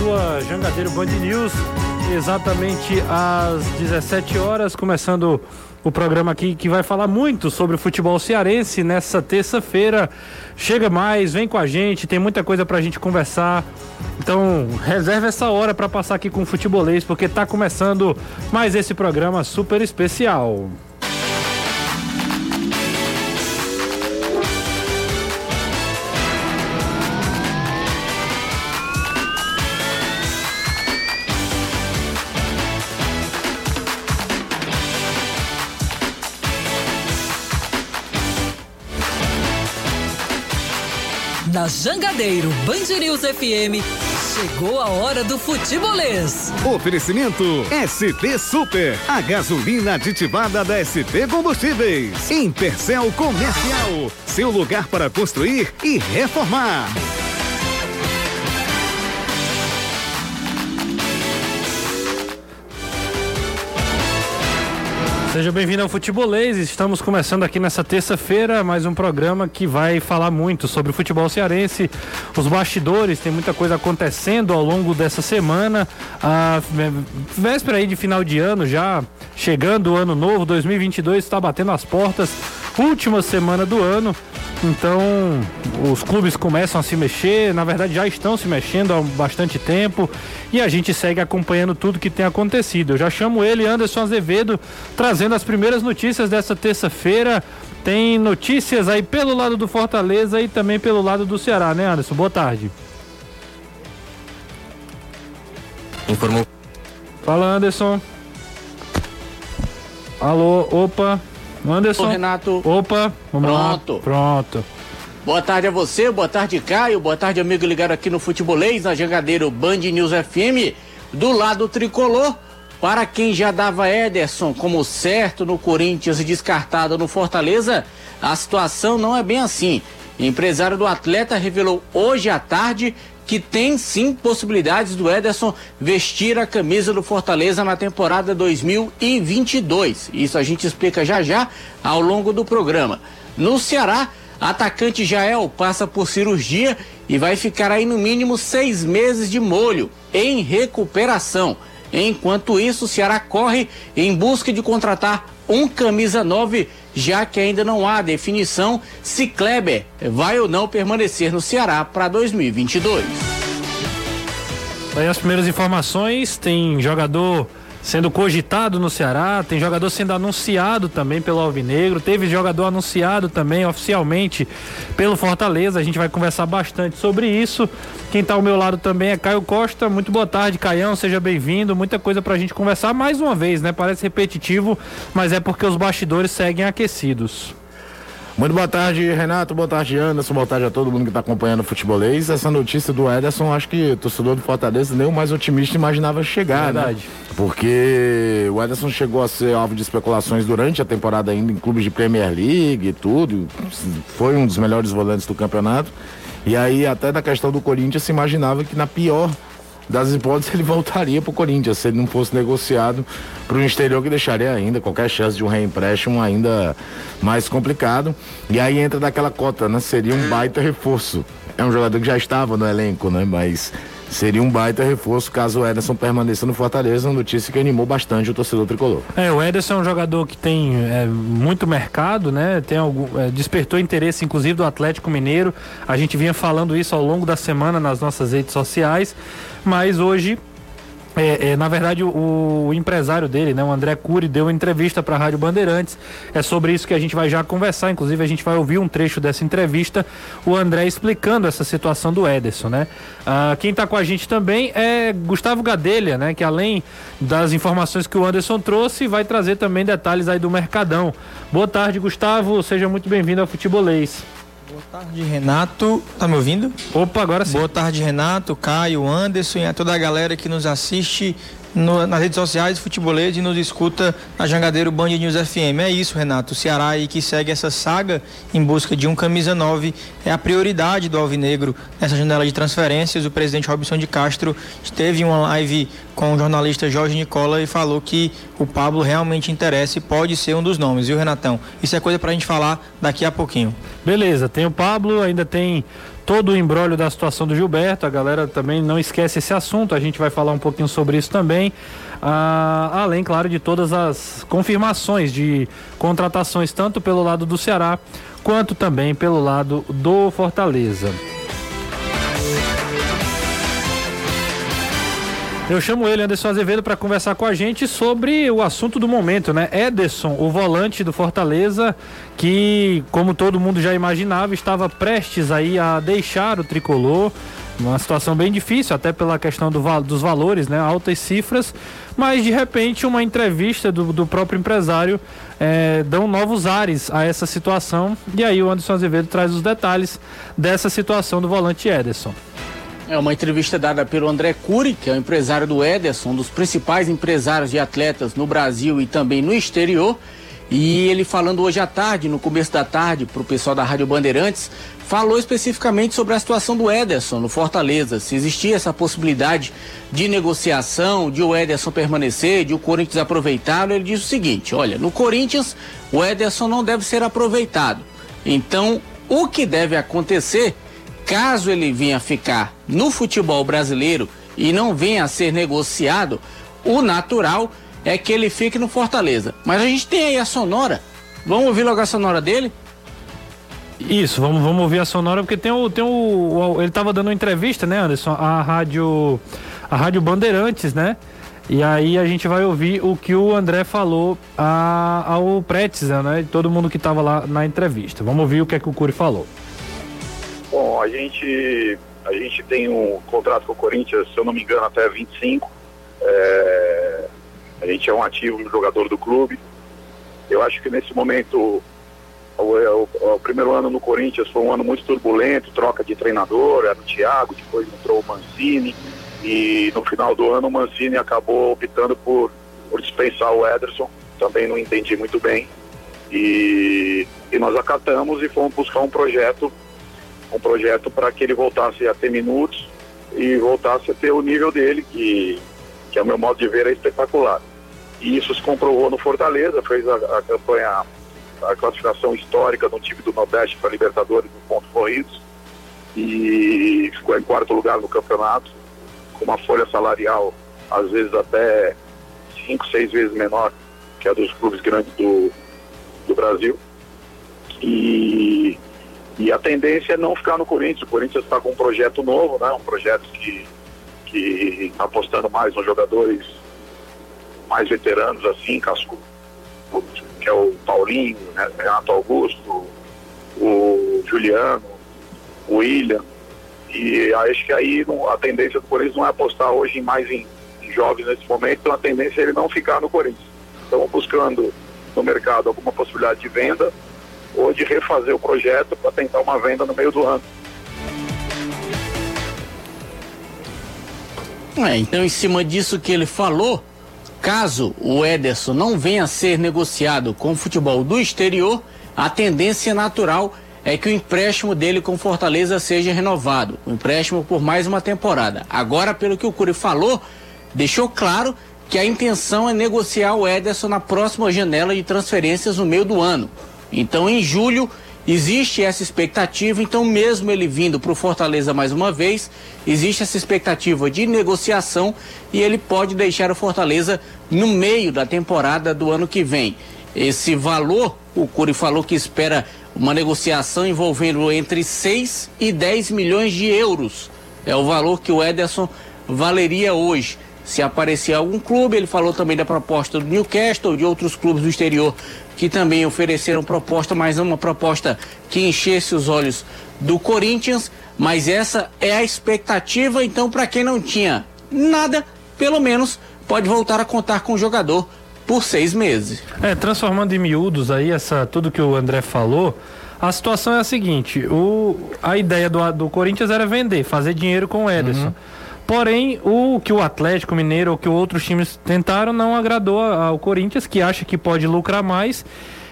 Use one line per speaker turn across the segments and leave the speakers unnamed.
sua Jangadeiro Band News, exatamente às 17 horas, começando o programa aqui que vai falar muito sobre o futebol cearense nessa terça-feira. Chega mais, vem com a gente, tem muita coisa pra gente conversar. Então, reserve essa hora para passar aqui com o futebolês, porque tá começando mais esse programa super especial.
Jangadeiro Band News FM, chegou a hora do futebolês.
Oferecimento SP Super, a gasolina aditivada da SP Combustíveis. Intercel Comercial, seu lugar para construir e reformar.
Seja bem-vindo ao Futebolês. Estamos começando aqui nessa terça-feira mais um programa que vai falar muito sobre o futebol cearense, os bastidores, tem muita coisa acontecendo ao longo dessa semana. A véspera aí de final de ano já, chegando o ano novo, 2022 está batendo as portas. Última semana do ano, então os clubes começam a se mexer, na verdade já estão se mexendo há bastante tempo e a gente segue acompanhando tudo que tem acontecido. Eu já chamo ele, Anderson Azevedo, trazendo as primeiras notícias dessa terça-feira. Tem notícias aí pelo lado do Fortaleza e também pelo lado do Ceará, né, Anderson? Boa tarde.
Informou.
Fala, Anderson. Alô, opa. Anderson.
Ô, Renato.
Opa, vamos
Pronto.
lá. Pronto.
Boa tarde a você, boa tarde Caio, boa tarde amigo ligado aqui no Futebolês, na Jangadeiro Band News FM, do lado tricolor. Para quem já dava Ederson como certo no Corinthians e descartado no Fortaleza, a situação não é bem assim. O empresário do atleta revelou hoje à tarde que tem sim possibilidades do Ederson vestir a camisa do Fortaleza na temporada 2022. Isso a gente explica já já ao longo do programa. No Ceará, atacante Jael passa por cirurgia e vai ficar aí no mínimo seis meses de molho em recuperação. Enquanto isso, o Ceará corre em busca de contratar um camisa 9, já que ainda não há definição se Kleber vai ou não permanecer no Ceará para 2022.
Aí as primeiras informações, tem jogador sendo cogitado no Ceará, tem jogador sendo anunciado também pelo Alvinegro, teve jogador anunciado também oficialmente pelo Fortaleza. A gente vai conversar bastante sobre isso. Quem está ao meu lado também é Caio Costa. Muito boa tarde, Caião, seja bem-vindo. Muita coisa para a gente conversar mais uma vez, né? Parece repetitivo, mas é porque os bastidores seguem aquecidos.
Muito boa tarde, Renato. Boa tarde, Anderson. Boa tarde a todo mundo que está acompanhando o futebolês. Essa notícia do Ederson, acho que o torcedor do Fortaleza nem o mais otimista imaginava chegar,
Verdade.
né? Porque o Ederson chegou a ser alvo de especulações durante a temporada ainda em clubes de Premier League e tudo. Foi um dos melhores volantes do campeonato. E aí, até na questão do Corinthians, se imaginava que na pior das hipóteses ele voltaria para o Corinthians se ele não fosse negociado para o exterior que deixaria ainda qualquer chance de um reempréstimo ainda mais complicado. E aí entra daquela cota né? Seria um baita reforço. É um jogador que já estava no elenco né? Mas seria um baita reforço caso o Ederson permaneça no Fortaleza notícia que animou bastante o torcedor tricolor
É, o Ederson é um jogador que tem é, muito mercado, né? Tem algum, é, despertou interesse, inclusive, do Atlético Mineiro. A gente vinha falando isso ao longo da semana nas nossas redes sociais, mas hoje. É, é, na verdade, o, o empresário dele, né, o André Cury, deu uma entrevista para a Rádio Bandeirantes. É sobre isso que a gente vai já conversar. Inclusive, a gente vai ouvir um trecho dessa entrevista, o André explicando essa situação do Ederson, né? Ah, quem está com a gente também é Gustavo Gadelha, né? Que além das informações que o Anderson trouxe, vai trazer também detalhes aí do Mercadão. Boa tarde, Gustavo. Seja muito bem-vindo ao Futebolês.
Boa tarde, Renato. Tá me ouvindo?
Opa, agora sim.
Boa tarde, Renato, Caio, Anderson e a toda a galera que nos assiste no- nas redes sociais Futebolês e nos escuta na Jangadeiro Band News FM. É isso, Renato. O Ceará aí que segue essa saga em busca de um camisa 9 é a prioridade do Alvinegro nessa janela de transferências. O presidente Robson de Castro teve uma live com o jornalista Jorge Nicola e falou que o Pablo realmente interessa e pode ser um dos nomes, viu, Renatão? Isso é coisa pra gente falar daqui a pouquinho.
Beleza, tem o Pablo, ainda tem todo o embrólio da situação do Gilberto. A galera também não esquece esse assunto. A gente vai falar um pouquinho sobre isso também. Ah, além, claro, de todas as confirmações de contratações, tanto pelo lado do Ceará quanto também pelo lado do Fortaleza. Eu chamo ele, Anderson Azevedo, para conversar com a gente sobre o assunto do momento, né? Ederson, o volante do Fortaleza, que, como todo mundo já imaginava, estava prestes aí a deixar o tricolor. Uma situação bem difícil, até pela questão do, dos valores, né? Altas cifras, mas de repente uma entrevista do, do próprio empresário é, dão novos ares a essa situação. E aí o Anderson Azevedo traz os detalhes dessa situação do volante Ederson.
É uma entrevista dada pelo André Cury, que é o empresário do Ederson, um dos principais empresários de atletas no Brasil e também no exterior. E ele falando hoje à tarde, no começo da tarde, para o pessoal da Rádio Bandeirantes, falou especificamente sobre a situação do Ederson no Fortaleza. Se existia essa possibilidade de negociação, de o Ederson permanecer, de o Corinthians aproveitá-lo, ele diz o seguinte: olha, no Corinthians o Ederson não deve ser aproveitado. Então, o que deve acontecer caso ele venha ficar no futebol brasileiro e não venha a ser negociado, o natural é que ele fique no Fortaleza. Mas a gente tem aí a sonora. Vamos ouvir logo a sonora dele?
Isso, vamos, vamos ouvir a sonora, porque tem o. Tem o, o ele estava dando uma entrevista, né, Anderson? A rádio. A Rádio Bandeirantes, né? E aí a gente vai ouvir o que o André falou a, ao Pretzel, né? Todo mundo que estava lá na entrevista. Vamos ouvir o que é que o Curi falou.
Bom, a gente, a gente tem um contrato com o Corinthians, se eu não me engano, até 25. É, a gente é um ativo jogador do clube. Eu acho que nesse momento, o, o, o, primeiro ano no Corinthians foi um ano muito turbulento, troca de treinador, era o Thiago, depois entrou o Mancini. E no final do ano o Mancini acabou optando por, por dispensar o Ederson. Também não entendi muito bem. E, e nós acatamos e fomos buscar um projeto um projeto para que ele voltasse a ter minutos e voltasse a ter o nível dele, que, que é o meu modo de ver, é espetacular. E isso se comprovou no Fortaleza, fez a, a campanha, a classificação histórica no time do Nordeste para Libertadores no pontos corridos e ficou em quarto lugar no campeonato, com uma folha salarial às vezes até cinco, seis vezes menor que a dos clubes grandes do, do Brasil. E e a tendência é não ficar no Corinthians. O Corinthians está com um projeto novo, né? Um projeto que que está apostando mais nos jogadores mais veteranos, assim, casco, que é o Paulinho, né? Renato Augusto, o Juliano, o William. E acho que aí a tendência do Corinthians não é apostar hoje mais em, em jovens nesse momento, então a tendência é ele não ficar no Corinthians. Estamos buscando no mercado alguma possibilidade de venda ou de refazer o projeto para tentar uma venda no meio do ano.
É, então, em cima disso que ele falou, caso o Ederson não venha a ser negociado com o futebol do exterior, a tendência natural é que o empréstimo dele com Fortaleza seja renovado. O empréstimo por mais uma temporada. Agora, pelo que o Curi falou, deixou claro que a intenção é negociar o Ederson na próxima janela de transferências no meio do ano. Então, em julho, existe essa expectativa. Então, mesmo ele vindo para o Fortaleza mais uma vez, existe essa expectativa de negociação e ele pode deixar o Fortaleza no meio da temporada do ano que vem. Esse valor, o Curi falou que espera uma negociação envolvendo entre 6 e 10 milhões de euros. É o valor que o Ederson valeria hoje se aparecer algum clube. Ele falou também da proposta do Newcastle, de outros clubes do exterior que também ofereceram proposta, mas uma proposta que enchesse os olhos do Corinthians. Mas essa é a expectativa, então, para quem não tinha nada, pelo menos pode voltar a contar com o jogador por seis meses.
É, transformando em miúdos aí, essa, tudo que o André falou. A situação é a seguinte: o, a ideia do, do Corinthians era vender, fazer dinheiro com o Ederson. Uhum. Porém, o que o Atlético Mineiro ou que outros times tentaram não agradou ao Corinthians, que acha que pode lucrar mais.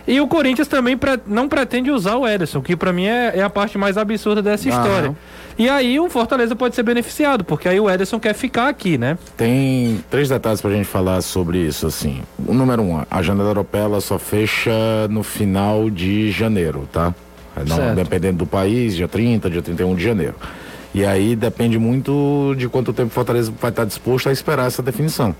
E o Corinthians também pre não pretende usar o Ederson, que para mim é, é, a parte mais absurda dessa história. E aí o Fortaleza pode ser beneficiado, porque aí o Ederson quer ficar aqui, né?
Tem três detalhes pra gente falar sobre isso, assim. O número um, a janela europeia só fecha no final de janeiro, tá? não, dependendo do país, dia 30, dia 31 de janeiro. E aí depende muito de quanto tempo o Fortaleza vai estar disposto a esperar essa definição.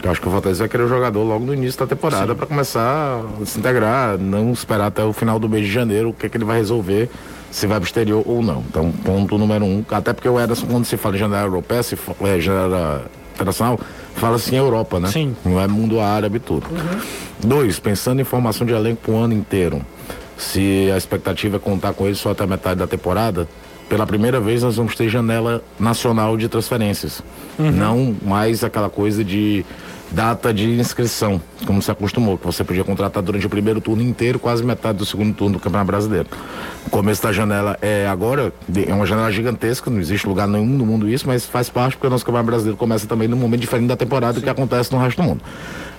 Eu acho que o Fortaleza vai querer o jogador logo no início da temporada para começar a se integrar, não esperar até o final do mês de janeiro o que, é que ele vai resolver, se vai para o exterior ou não. Então, ponto número um. Até porque o Ederson, quando se fala em janela europeia, se é, janela internacional, fala assim Europa, né?
Sim.
Não é mundo árabe e tudo. Uhum. Dois, pensando em formação de elenco para o ano inteiro. Se a expectativa é contar com ele só até metade da temporada, pela primeira vez nós vamos ter janela nacional de transferências. Uhum. Não mais aquela coisa de data de inscrição, como se acostumou, que você podia contratar durante o primeiro turno inteiro, quase metade do segundo turno do Campeonato Brasileiro. O começo da janela é agora, é uma janela gigantesca, não existe lugar nenhum no mundo isso, mas faz parte porque o nosso Campeonato Brasileiro começa também num momento diferente da temporada Sim. que acontece no resto do mundo.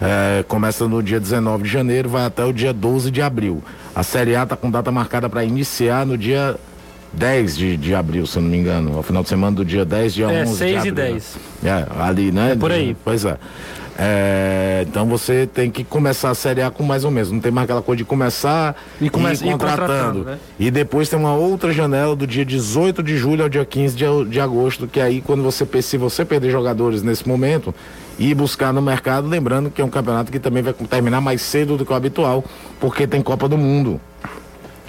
É, começa no dia 19 de janeiro, vai até o dia 12 de abril. A Série A está com data marcada para iniciar no dia 10 de, de abril, se eu não me engano. Ao final de semana do dia 10, dia é, 11
6
de abril.
e 10.
É, ali, né?
É por aí.
Pois é. É, então você tem que começar a Série A com mais ou menos. Não tem mais aquela coisa de começar
e, começa,
ir contratando. E, contratando né? e depois tem uma outra janela do dia 18 de julho ao dia 15 de, de agosto, que aí quando você, se você perder jogadores nesse momento, ir buscar no mercado, lembrando que é um campeonato que também vai terminar mais cedo do que o habitual, porque tem Copa do Mundo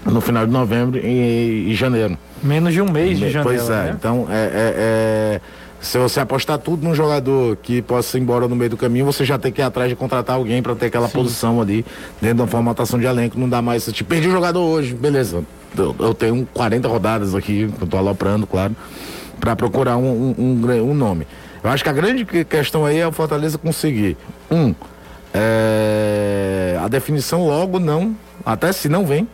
no final de novembro e, e janeiro.
Menos de um mês de janeiro.
Pois é,
né?
então é, é, é, se você apostar tudo num jogador que possa ir embora no meio do caminho, você já tem que ir atrás de contratar alguém para ter aquela Sim. posição ali dentro da formatação de elenco. Não dá mais, te perdi o jogador hoje, beleza. Eu, eu, tenho 40 rodadas aqui, eu tô aloprando, claro, para procurar um, um, um, um nome. Eu acho que a grande questão aí é o Fortaleza conseguir, um, é, a definição logo não, até se não vem,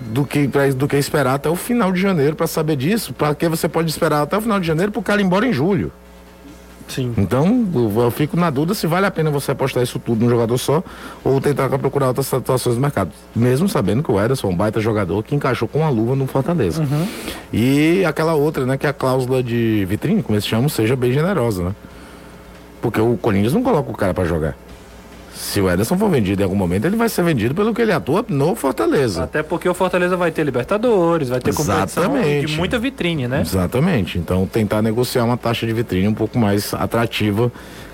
do que, pra, do que esperar até o final de janeiro para saber disso. Para que você pode esperar até o final de janeiro para o cara ir embora em julho.
Sim.
Então, eu fico na dúvida se vale a pena você apostar isso tudo num jogador só ou tentar procurar outras situações do mercado. Mesmo sabendo que o Ederson é um baita jogador que encaixou com a luva no Fortaleza.
Uhum.
E aquela outra, né, que é a cláusula de vitrine, como eles chamam, seja bem generosa, né? Porque o Corinthians não coloca o cara para jogar. Se o Ederson for vendido em algum momento, ele vai ser vendido pelo que ele atua no Fortaleza.
Até porque o Fortaleza vai ter Libertadores, vai ter competição de muita vitrine, né?
Exatamente. Então tentar negociar uma taxa de vitrine um pouco mais atrativa,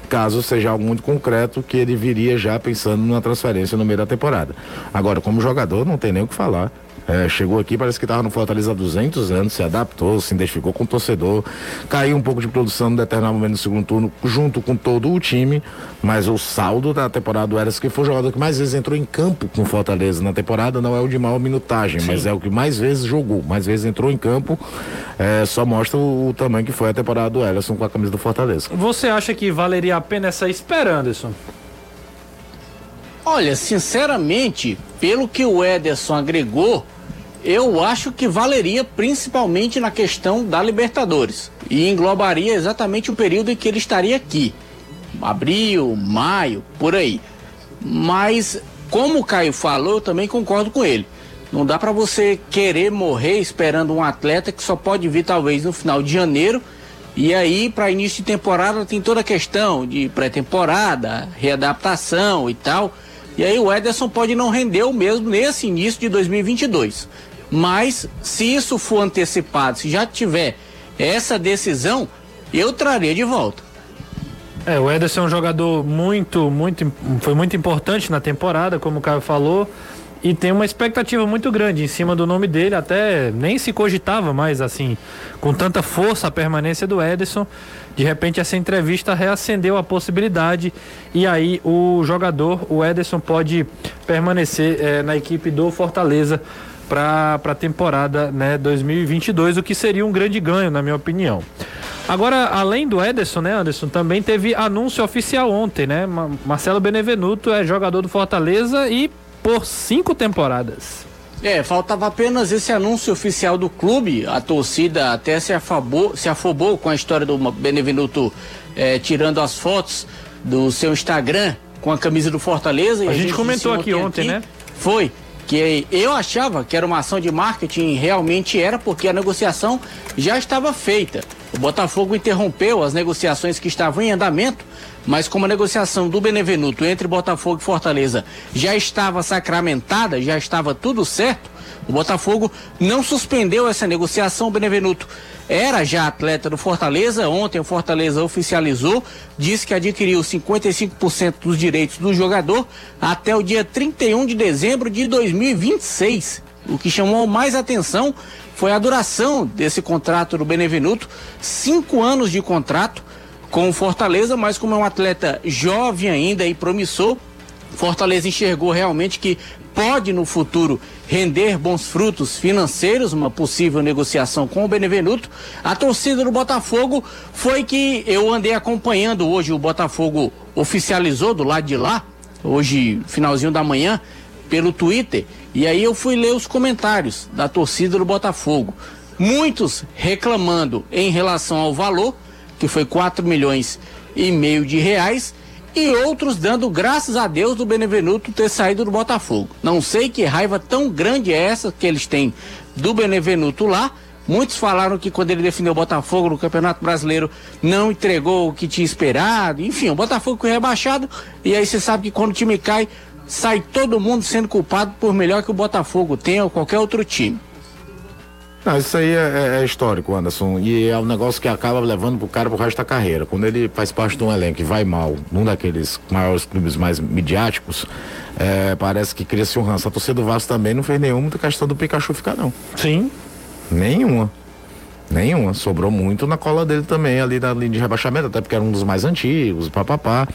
caso seja algo muito concreto que ele viria já pensando na transferência no meio da temporada. Agora, como jogador, não tem nem o que falar. É, chegou aqui, parece que estava no Fortaleza há 200 anos, se adaptou, se identificou com o torcedor, caiu um pouco de produção no determinado momento no segundo turno, junto com todo o time, mas o saldo da temporada do Eras, que foi o jogador que mais vezes entrou em campo com o Fortaleza na temporada, não é o de maior minutagem, Sim. mas é o que mais vezes jogou, mais vezes entrou em campo, é, só mostra o, o, tamanho que foi a temporada do Ellison com a camisa do Fortaleza.
Você acha que valeria a pena essa espera, Anderson?
Olha, sinceramente, pelo que o Ederson agregou, eu acho que valeria principalmente na questão da Libertadores e englobaria exatamente o período em que ele estaria aqui, abril, maio, por aí. Mas como o Caio falou, eu também concordo com ele. Não dá para você querer morrer esperando um atleta que só pode vir talvez no final de janeiro. E aí, para início de temporada, tem toda a questão de pré-temporada, readaptação e tal. E aí o Ederson pode não render o mesmo nesse início de 2022. Mas se isso for antecipado, se já tiver essa decisão, eu traria de volta.
É, o Ederson é um jogador muito, muito, foi muito importante na temporada, como o Caio falou, e tem uma expectativa muito grande em cima do nome dele, até nem se cogitava mais assim, com tanta força a permanência do Ederson. De repente essa entrevista reacendeu a possibilidade e aí o jogador, o Ederson, pode permanecer é, na equipe do Fortaleza para a temporada né, 2022, o que seria um grande ganho, na minha opinião. Agora, além do Ederson, né, Anderson, também teve anúncio oficial ontem, né? Marcelo Benevenuto é jogador do Fortaleza e por cinco temporadas.
É, faltava apenas esse anúncio oficial do clube. A torcida até se afobou, se afobou com a história do Benevenuto é, tirando as fotos do seu Instagram com a camisa do Fortaleza.
A, a gente, gente comentou aqui ontem, aqui, né?
Foi que eu achava que era uma ação de marketing, realmente era, porque a negociação já estava feita. O Botafogo interrompeu as negociações que estavam em andamento, mas como a negociação do Benevenuto entre Botafogo e Fortaleza já estava sacramentada, já estava tudo certo, o Botafogo não suspendeu essa negociação. O Benevenuto era já atleta do Fortaleza. Ontem o Fortaleza oficializou, disse que adquiriu 55% dos direitos do jogador até o dia 31 de dezembro de 2026. O que chamou mais atenção foi a duração desse contrato do Benevenuto, cinco anos de contrato com o Fortaleza, mas como é um atleta jovem ainda e promissor, Fortaleza enxergou realmente que pode no futuro render bons frutos financeiros, uma possível negociação com o Benevenuto. A torcida do Botafogo foi que eu andei acompanhando hoje o Botafogo oficializou do lado de lá, hoje finalzinho da manhã, pelo Twitter, e aí eu fui ler os comentários da torcida do Botafogo. Muitos reclamando em relação ao valor, que foi 4 milhões e meio de reais, e outros dando graças a Deus do Benevenuto ter saído do Botafogo. Não sei que raiva tão grande é essa que eles têm do Benevenuto lá. Muitos falaram que quando ele defendeu o Botafogo no Campeonato Brasileiro não entregou o que tinha esperado. Enfim, o Botafogo foi rebaixado e aí você sabe que quando o time cai, sai todo mundo sendo culpado por melhor que o Botafogo tenha ou qualquer outro time.
Não, isso aí é, é, é, histórico, Anderson. E é um negócio que acaba levando pro cara pro resto da carreira. Quando ele faz parte de um elenco e vai mal, num daqueles maiores clubes mais midiáticos, é, parece que cria-se um ranço. A torcida do Vasco também não fez nenhuma questão do Pikachu ficar, não.
Sim.
Nenhuma. Nenhuma. Sobrou muito na cola dele também, ali na linha de rebaixamento, até porque era um dos mais antigos, papapá.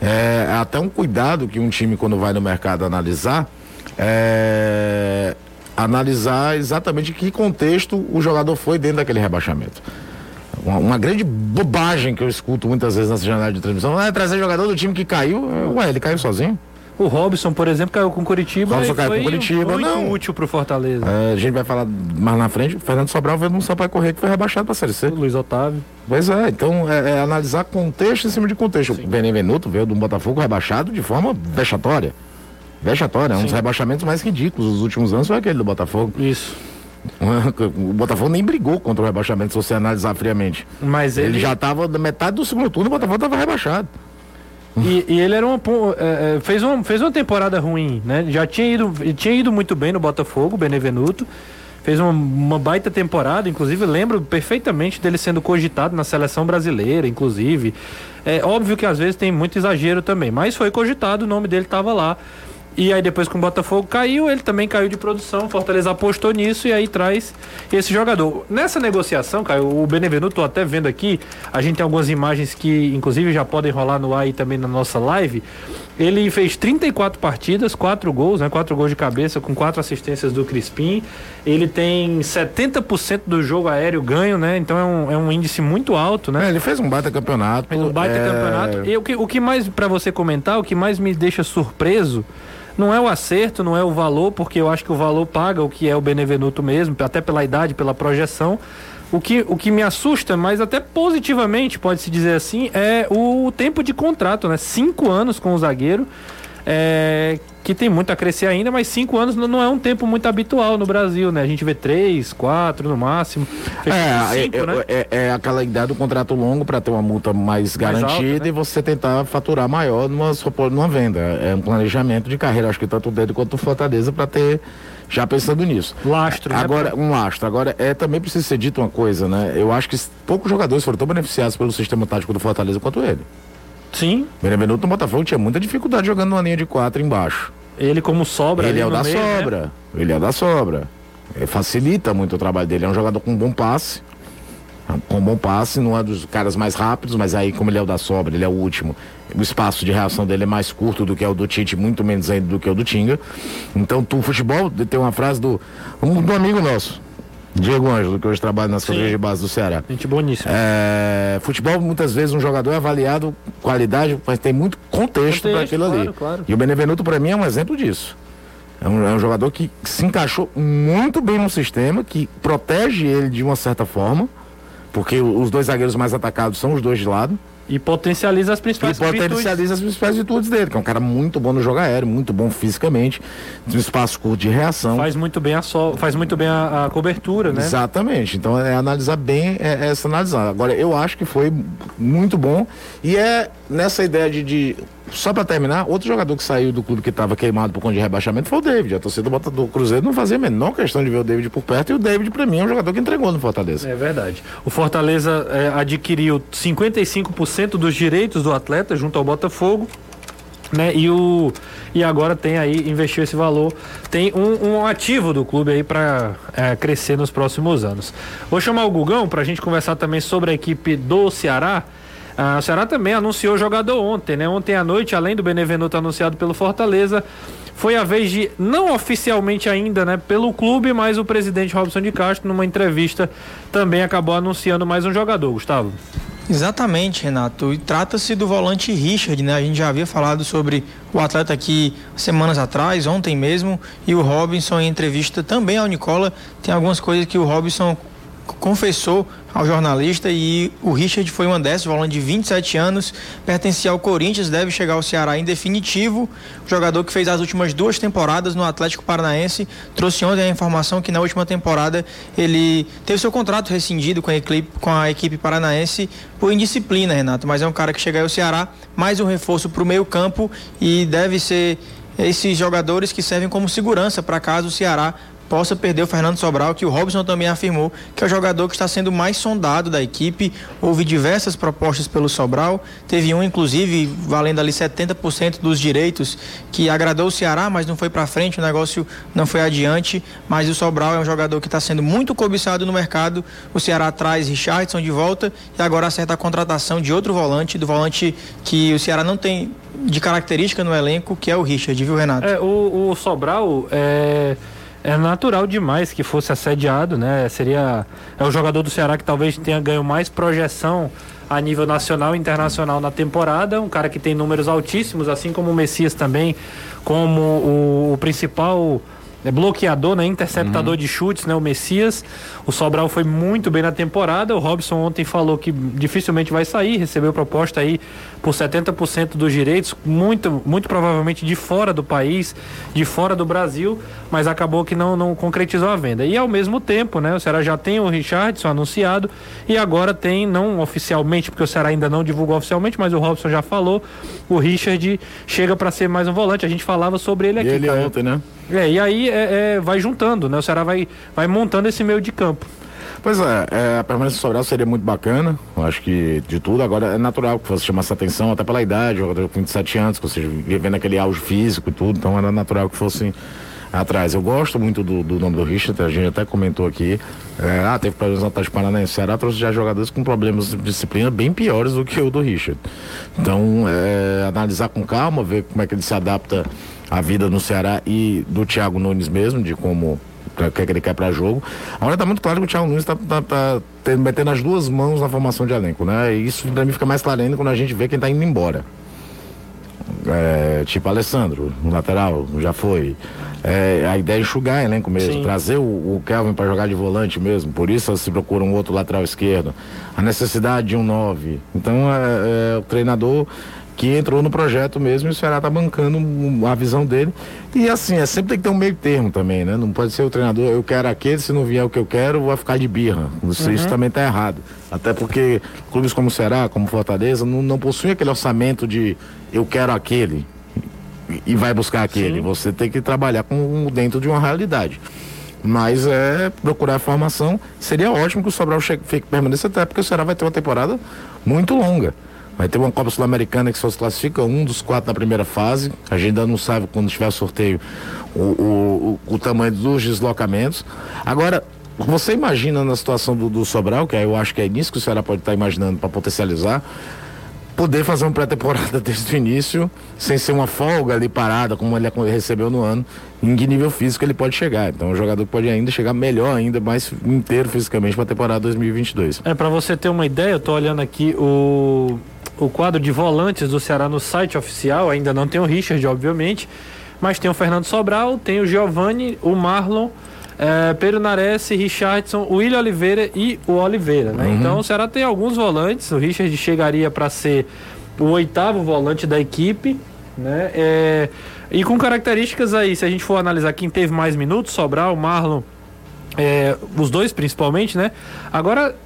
É até um cuidado que um time, quando vai no mercado analisar, é, analisar exatamente que contexto o jogador foi dentro daquele rebaixamento. Uma, uma, grande bobagem que eu escuto muitas vezes nessa janela de transmissão é trazer jogador do time que caiu. Ué, ele caiu sozinho.
O Robson, por exemplo, caiu com Curitiba.
Robson caiu com Curitiba,
muito
não.
útil pro Fortaleza.
É, a gente vai falar mais na frente. O Fernando Sobral veio no Sampaio Correia que foi rebaixado pra Série C. O
Luiz Otávio.
Pois é, então é, é analisar contexto em cima de contexto. Sim. O Benevenuto veio do Botafogo rebaixado de forma vexatória. Vexatória, um dos rebaixamentos mais ridículos dos últimos anos foi aquele do Botafogo.
Isso.
O Botafogo nem brigou contra o rebaixamento, se você analisar friamente.
Mas ele,
ele já estava metade do segundo turno, o Botafogo estava rebaixado.
E, e, ele era é, é, fez uma fez uma temporada ruim, né? Já tinha ido tinha ido muito bem no Botafogo, Benevenuto. Fez uma, uma baita temporada, inclusive lembro perfeitamente dele sendo cogitado na seleção brasileira, inclusive. É óbvio que às vezes tem muito exagero também, mas foi cogitado, o nome dele estava lá. E aí depois que o Botafogo caiu, ele também caiu de produção. Fortaleza apostou nisso e aí traz esse jogador. Nessa negociação, o Benevenuto, tô até vendo aqui, a gente tem algumas imagens que inclusive já podem rolar no ar aí também na nossa live. Ele fez 34 partidas, 4 gols, né? 4 gols de cabeça com 4 assistências do Crispim. Ele tem 70% do jogo aéreo ganho, né? Então é um, é um índice muito alto, né?
É, ele fez um baita campeonato.
Fez um baita é... campeonato. E o que, o que mais, para você comentar, o que mais me deixa surpreso não é o acerto, não é o valor, porque eu acho que o valor paga o que é o Benevenuto mesmo, até pela idade, pela projeção. O que, o que me assusta, mas até positivamente, pode-se dizer assim, é o tempo de contrato, né? Cinco anos com o zagueiro. É, que tem muito a crescer ainda, mas cinco anos não é um tempo muito habitual no Brasil, né? A gente vê três, quatro no máximo.
É, cinco, é, né? é, é, aquela ideia do contrato longo para ter uma multa mais, mais garantida alta, né? e você tentar faturar maior numa, numa venda. É um planejamento de carreira, acho que tanto o dedo quanto o Fortaleza para ter já pensando nisso.
Lastro,
né? Agora, um lastro. Agora, é também precisa ser dito uma coisa, né? Eu acho que poucos jogadores foram tão beneficiados pelo sistema tático do Fortaleza quanto ele.
Sim.
Benevenuto no Botafogo tinha muita dificuldade jogando uma linha de quatro embaixo.
Ele como sobra.
Ele é o da
meio,
sobra. Né? Ele é o da sobra. Ele facilita muito o trabalho dele. É um jogador com bom passe. Com bom passe, não é dos caras mais rápidos, mas aí, como ele é o da sobra, ele é o último. O espaço de reação dele é mais curto do que é o do Tite, muito menos ainda do que é o do Tinga. Então, tu, futebol, tem uma frase do, um, do amigo nosso, Diego Ângelo, que hoje trabalha nas categorias de base do Ceará.
Gente boníssima.
É, futebol, muitas vezes, um jogador é avaliado qualidade, mas tem muito contexto, contexto para aquilo claro, ali. Claro. E o Benevenuto, para mim, é um exemplo disso. É um, é um, jogador que se encaixou muito bem no sistema, que protege ele de uma certa forma, porque os dois zagueiros mais atacados são os dois de lado.
E potencializa as principais
e potencializa virtudes. as principais virtudes dele, que é um cara muito bom no jogo aéreo, muito bom fisicamente, um espaço curto de reação.
Faz muito bem a sol, faz muito bem a, a cobertura, né?
Exatamente. Então é analisar bem é, é essa analisar. Agora eu acho que foi muito bom e é nessa ideia de, de só para terminar, outro jogador que saiu do clube que estava queimado por conta de rebaixamento foi o David. A torcida do, Cruzeiro não fazia a menor questão de ver o David por perto. E o David, para mim, é um jogador que entregou no Fortaleza.
É verdade. O Fortaleza é, adquiriu 55% dos direitos do atleta junto ao Botafogo. Né? E, o, e agora tem aí, investiu esse valor, tem um, um ativo do clube aí para é, crescer nos próximos anos. Vou chamar o Gugão para a gente conversar também sobre a equipe do Ceará. Ah, o Ceará também anunciou o jogador ontem, né? Ontem à noite, além do Benevenuto anunciado pelo Fortaleza, foi a vez de, não oficialmente ainda, né, pelo clube, mas o presidente Robson de Castro, numa entrevista, também acabou anunciando mais um jogador, Gustavo.
Exatamente, Renato. E trata-se do volante Richard, né? A gente já havia falado sobre o atleta aqui semanas atrás, ontem mesmo, e o Robinson em entrevista também ao Nicola. Tem algumas coisas que o Robinson confessou ao jornalista e o Richard foi uma dessas, volante de 27 anos, pertencia ao Corinthians, deve chegar ao Ceará em definitivo. O jogador que fez as últimas duas temporadas no Atlético Paranaense, trouxe ontem a informação que na última temporada ele teve seu contrato rescindido com a equipe, com a equipe paranaense por indisciplina, Renato, mas é um cara que chega ao Ceará, mais um reforço para o meio campo e deve ser esses jogadores que servem como segurança para caso o Ceará possa perder o Fernando Sobral, que o Robson também afirmou que é o jogador que está sendo mais sondado da equipe. Houve diversas propostas pelo Sobral, teve um inclusive valendo ali 70% dos direitos que agradou o Ceará, mas não foi para frente, o negócio não foi adiante, mas o Sobral é um jogador que está sendo muito cobiçado no mercado. O Ceará traz Richardson de volta e agora acerta a contratação de outro volante, do volante que o Ceará não tem de característica no elenco, que é o Richard, viu, Renato?
É, o, o Sobral é é natural demais que fosse assediado, né? Seria é o jogador do Ceará que talvez tenha ganho mais projeção a nível nacional e internacional na temporada, um cara que tem números altíssimos, assim como o Messias também, como o, o principal é bloqueador, né? Interceptador uhum. de chutes, né? O Messias. O Sobral foi muito bem na temporada. O Robson ontem falou que dificilmente vai sair, recebeu proposta aí por 70% dos direitos, muito, muito provavelmente de fora do país, de fora do Brasil, mas acabou que não, não concretizou a venda. E ao mesmo tempo, né? O Ceará já tem o Richardson anunciado e agora tem, não oficialmente, porque o Ceará ainda não divulgou oficialmente, mas o Robson já falou, o Richard chega para ser mais um volante. A gente falava sobre ele aqui. E
ele cara. ontem, né?
É, e aí é, é, vai juntando, né? O Ceará vai, vai montando esse meio de campo.
Pois é, é, a permanência Sobral seria muito bacana, acho que de tudo. Agora é natural que fosse chamar essa atenção, até pela idade, jogador com 27 anos, que você vivendo aquele auge físico e tudo, então era natural que fosse atrás. Eu gosto muito do, do nome do Richard, a gente até comentou aqui. É, ah, teve problemas no Atlético Paranaense. Ceará trouxe já jogadores com problemas de disciplina bem piores do que o do Richard. Então, é, analisar com calma, ver como é que ele se adapta à vida no Ceará e do Thiago Nunes mesmo, de como o que, é que ele quer para jogo. Agora tá muito claro que o Thiago Nunes está tá, tá, tá metendo as duas mãos na formação de elenco, né? E isso para mim fica mais claro ainda quando a gente vê quem tá indo embora. É, tipo Alessandro, no lateral, já foi. É, a ideia é enxugar elenco mesmo, Sim. trazer o, o Kelvin para jogar de volante mesmo, por isso se procura um outro lateral esquerdo. A necessidade de um 9. Então é, é, o treinador que entrou no projeto mesmo e o Ceará tá bancando a visão dele. E assim, é sempre tem que ter um meio termo também, né? Não pode ser o treinador, eu quero aquele, se não vier o que eu quero, vai ficar de birra. Isso, uhum. isso também tá errado. Até porque clubes como o Ceará, como Fortaleza, não, não possuem aquele orçamento de eu quero aquele e vai buscar aquele. Sim. Você tem que trabalhar com dentro de uma realidade. Mas é procurar a formação. Seria ótimo que o Sobral chegue, fique, permaneça até porque o Ceará vai ter uma temporada muito longa. Vai ter uma Copa Sul-Americana que só se classifica um dos quatro na primeira fase. A gente ainda não sabe quando tiver sorteio o, o, o, o tamanho dos deslocamentos. Agora, você imagina na situação do, do Sobral, que eu acho que é nisso que o Ceará pode estar imaginando para potencializar, poder fazer uma pré-temporada desde o início, sem ser uma folga ali parada, como ele recebeu no ano, em que nível físico ele pode chegar. Então, o jogador pode ainda chegar melhor, ainda mais inteiro fisicamente para a temporada 2022.
É, para você ter uma ideia, eu tô olhando aqui o o quadro de volantes do Ceará no site oficial. Ainda não tem o Richard, obviamente, mas tem o Fernando Sobral, tem o Giovanni, o Marlon é, Pedro Nares, Richardson, William Oliveira e o Oliveira, né? Uhum. Então o Ceará tem alguns volantes, o Richard chegaria para ser o oitavo volante da equipe, né? É, e com características aí, se a gente for analisar quem teve mais minutos, Sobral, Marlon, é, os dois principalmente, né? Agora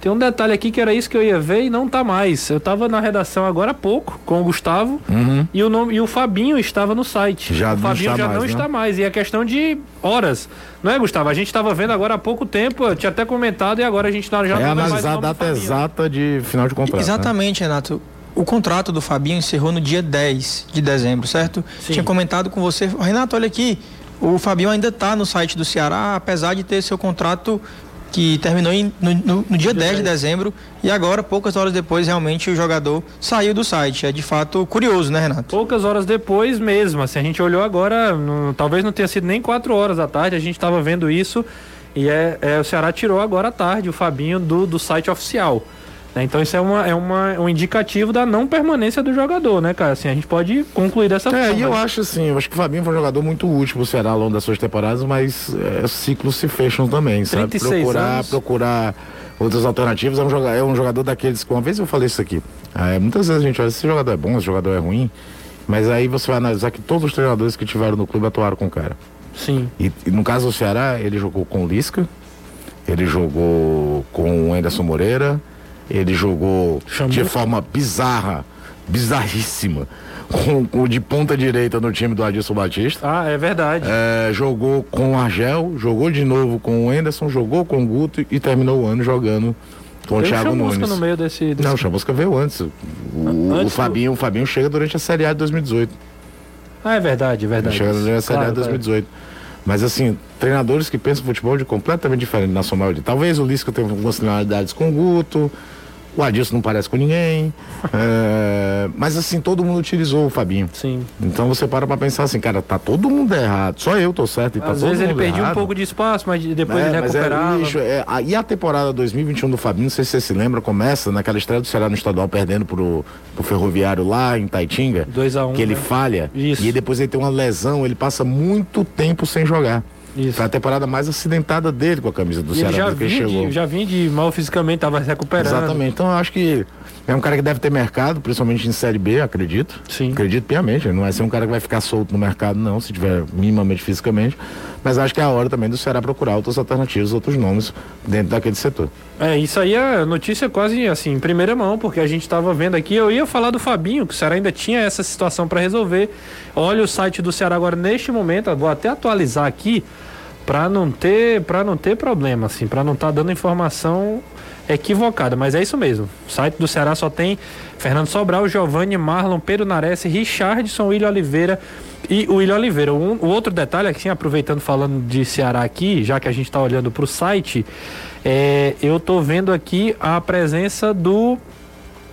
tem um detalhe aqui que era isso que eu ia ver e não tá mais. Eu tava na redação agora há pouco com o Gustavo uhum. e, o nome, e o Fabinho estava no site.
Já
o Fabinho já
mais,
não
né?
está mais. E é questão de horas. Não é, Gustavo? A gente estava vendo agora há pouco tempo, eu tinha até comentado e agora a gente tá, já
é
não
analisar a data exata de final de contrato. Né?
Exatamente, né? Renato. O contrato do Fabinho encerrou no dia 10 de dezembro, certo? Sim. Tinha comentado com você, Renato, olha aqui, o Fabinho ainda está no site do Ceará, apesar de ter seu contrato que terminou em, no, no, no, dia 10 de dezembro e agora, poucas horas depois, realmente o jogador saiu do site. É de fato curioso, né, Renato?
Poucas horas depois mesmo. Assim, a gente olhou agora, no, talvez não tenha sido nem 4 horas da tarde, a gente estava vendo isso e é, é, o Ceará tirou agora à tarde o Fabinho do, do site oficial. Né? Então isso é, uma, é uma, um indicativo da não permanência do jogador, né, cara? Assim, a gente pode concluir dessa
é,
forma.
É, e eu acho assim, eu acho que o Fabinho foi um jogador muito útil pro Ceará ao longo das suas temporadas, mas é, ciclos se fecham também, sabe? Procurar, anos. procurar outras alternativas. É um, jogador, é um jogador daqueles que uma vez eu falei isso aqui. É, muitas vezes a gente olha, esse jogador é bom, esse jogador é ruim. Mas aí você vai analisar que todos os treinadores que tiveram no clube atuaram com o cara.
Sim.
E, e no caso do Ceará, ele jogou com o Lisca, ele jogou com o Anderson Moreira, ele jogou de forma bizarra, bizarríssima, com, com, de ponta direita no time do Adilson Batista.
Ah, é verdade.
É, jogou com o Argel, jogou de novo com o Enderson, jogou com o Guto e terminou o ano jogando com o Thiago Nunes.
no meio desse, desse...
Não, o Chamusca veio antes. O, antes o Fabinho, do... o Fabinho chega durante a Série A de 2018.
Ah, é verdade, é verdade.
Chega durante a Série claro, A de 2018. Mas assim, treinadores que pensam futebol de completamente diferente na sua maioria. Talvez o Lisca tenha algumas similaridades com o Guto, o Adilson não parece com ninguém. é, mas assim, todo mundo utilizou o Fabinho.
Sim.
Então você para pra pensar assim, cara, tá todo mundo errado. Só eu tô certo e tá
Às
todo
vezes
mundo
ele perdia
errado.
um pouco de espaço, mas depois
é,
ele recuperava.
Mas é, é, e a temporada 2021 do Fabinho, não sei se você se lembra, começa naquela estreia do Ceará no estadual perdendo pro, pro Ferroviário lá em Taitinga.
2x1. Um,
que ele
né?
falha.
Isso.
E depois ele tem uma lesão, ele passa muito tempo sem jogar.
Isso.
Foi a temporada mais acidentada dele com a camisa do
e
Ceará
ele já
que
vinha
chegou.
De, já vinha de mal fisicamente, tava se recuperando.
Exatamente. Então eu acho que é um cara que deve ter mercado, principalmente em Série B, acredito.
Sim.
Acredito piamente. Ele não vai ser um cara que vai ficar solto no mercado, não, se tiver minimamente fisicamente. Mas acho que é a hora também do Ceará procurar outras alternativas, outros nomes dentro daquele setor.
É, isso aí é notícia quase assim, em primeira mão, porque a gente estava vendo aqui. Eu ia falar do Fabinho, que o Ceará ainda tinha essa situação para resolver. Olha o site do Ceará agora neste momento, vou até atualizar aqui para não ter para não ter problema assim para não estar tá dando informação equivocada mas é isso mesmo o site do Ceará só tem Fernando Sobral Giovanni Marlon Pedro Nares Richardson William Oliveira e o William Oliveira um, o outro detalhe aqui aproveitando falando de Ceará aqui já que a gente está olhando para o site é, eu tô vendo aqui a presença do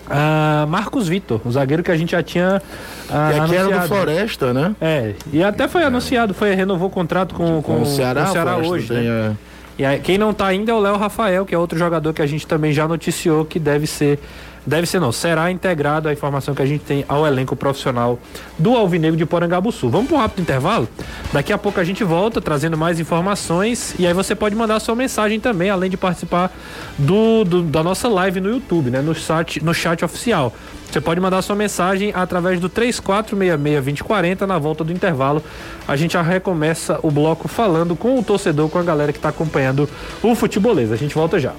Uh, Marcos Vitor, o zagueiro que a gente já tinha uh,
e aqui
anunciado.
era do Floresta, né?
É, e até foi é. anunciado, foi renovou o contrato com, com,
com o Ceará,
com o Ceará hoje, tem, né? É... E aí, quem não tá ainda é o Léo Rafael, que é outro jogador que a gente também já noticiou que deve ser deve ser não, será integrado a informação que a gente tem ao elenco profissional do Alvinegro de Porangabuçu. Vamos para um rápido intervalo? Daqui a pouco a gente volta trazendo mais informações e aí você pode mandar sua mensagem também, além de participar do, do da nossa live no YouTube, né, no chat, no chat oficial. Você pode mandar sua mensagem através do 3466-2040 na volta do intervalo. A gente já recomeça o bloco falando com o torcedor, com a galera que está acompanhando o futebolês. A gente volta já.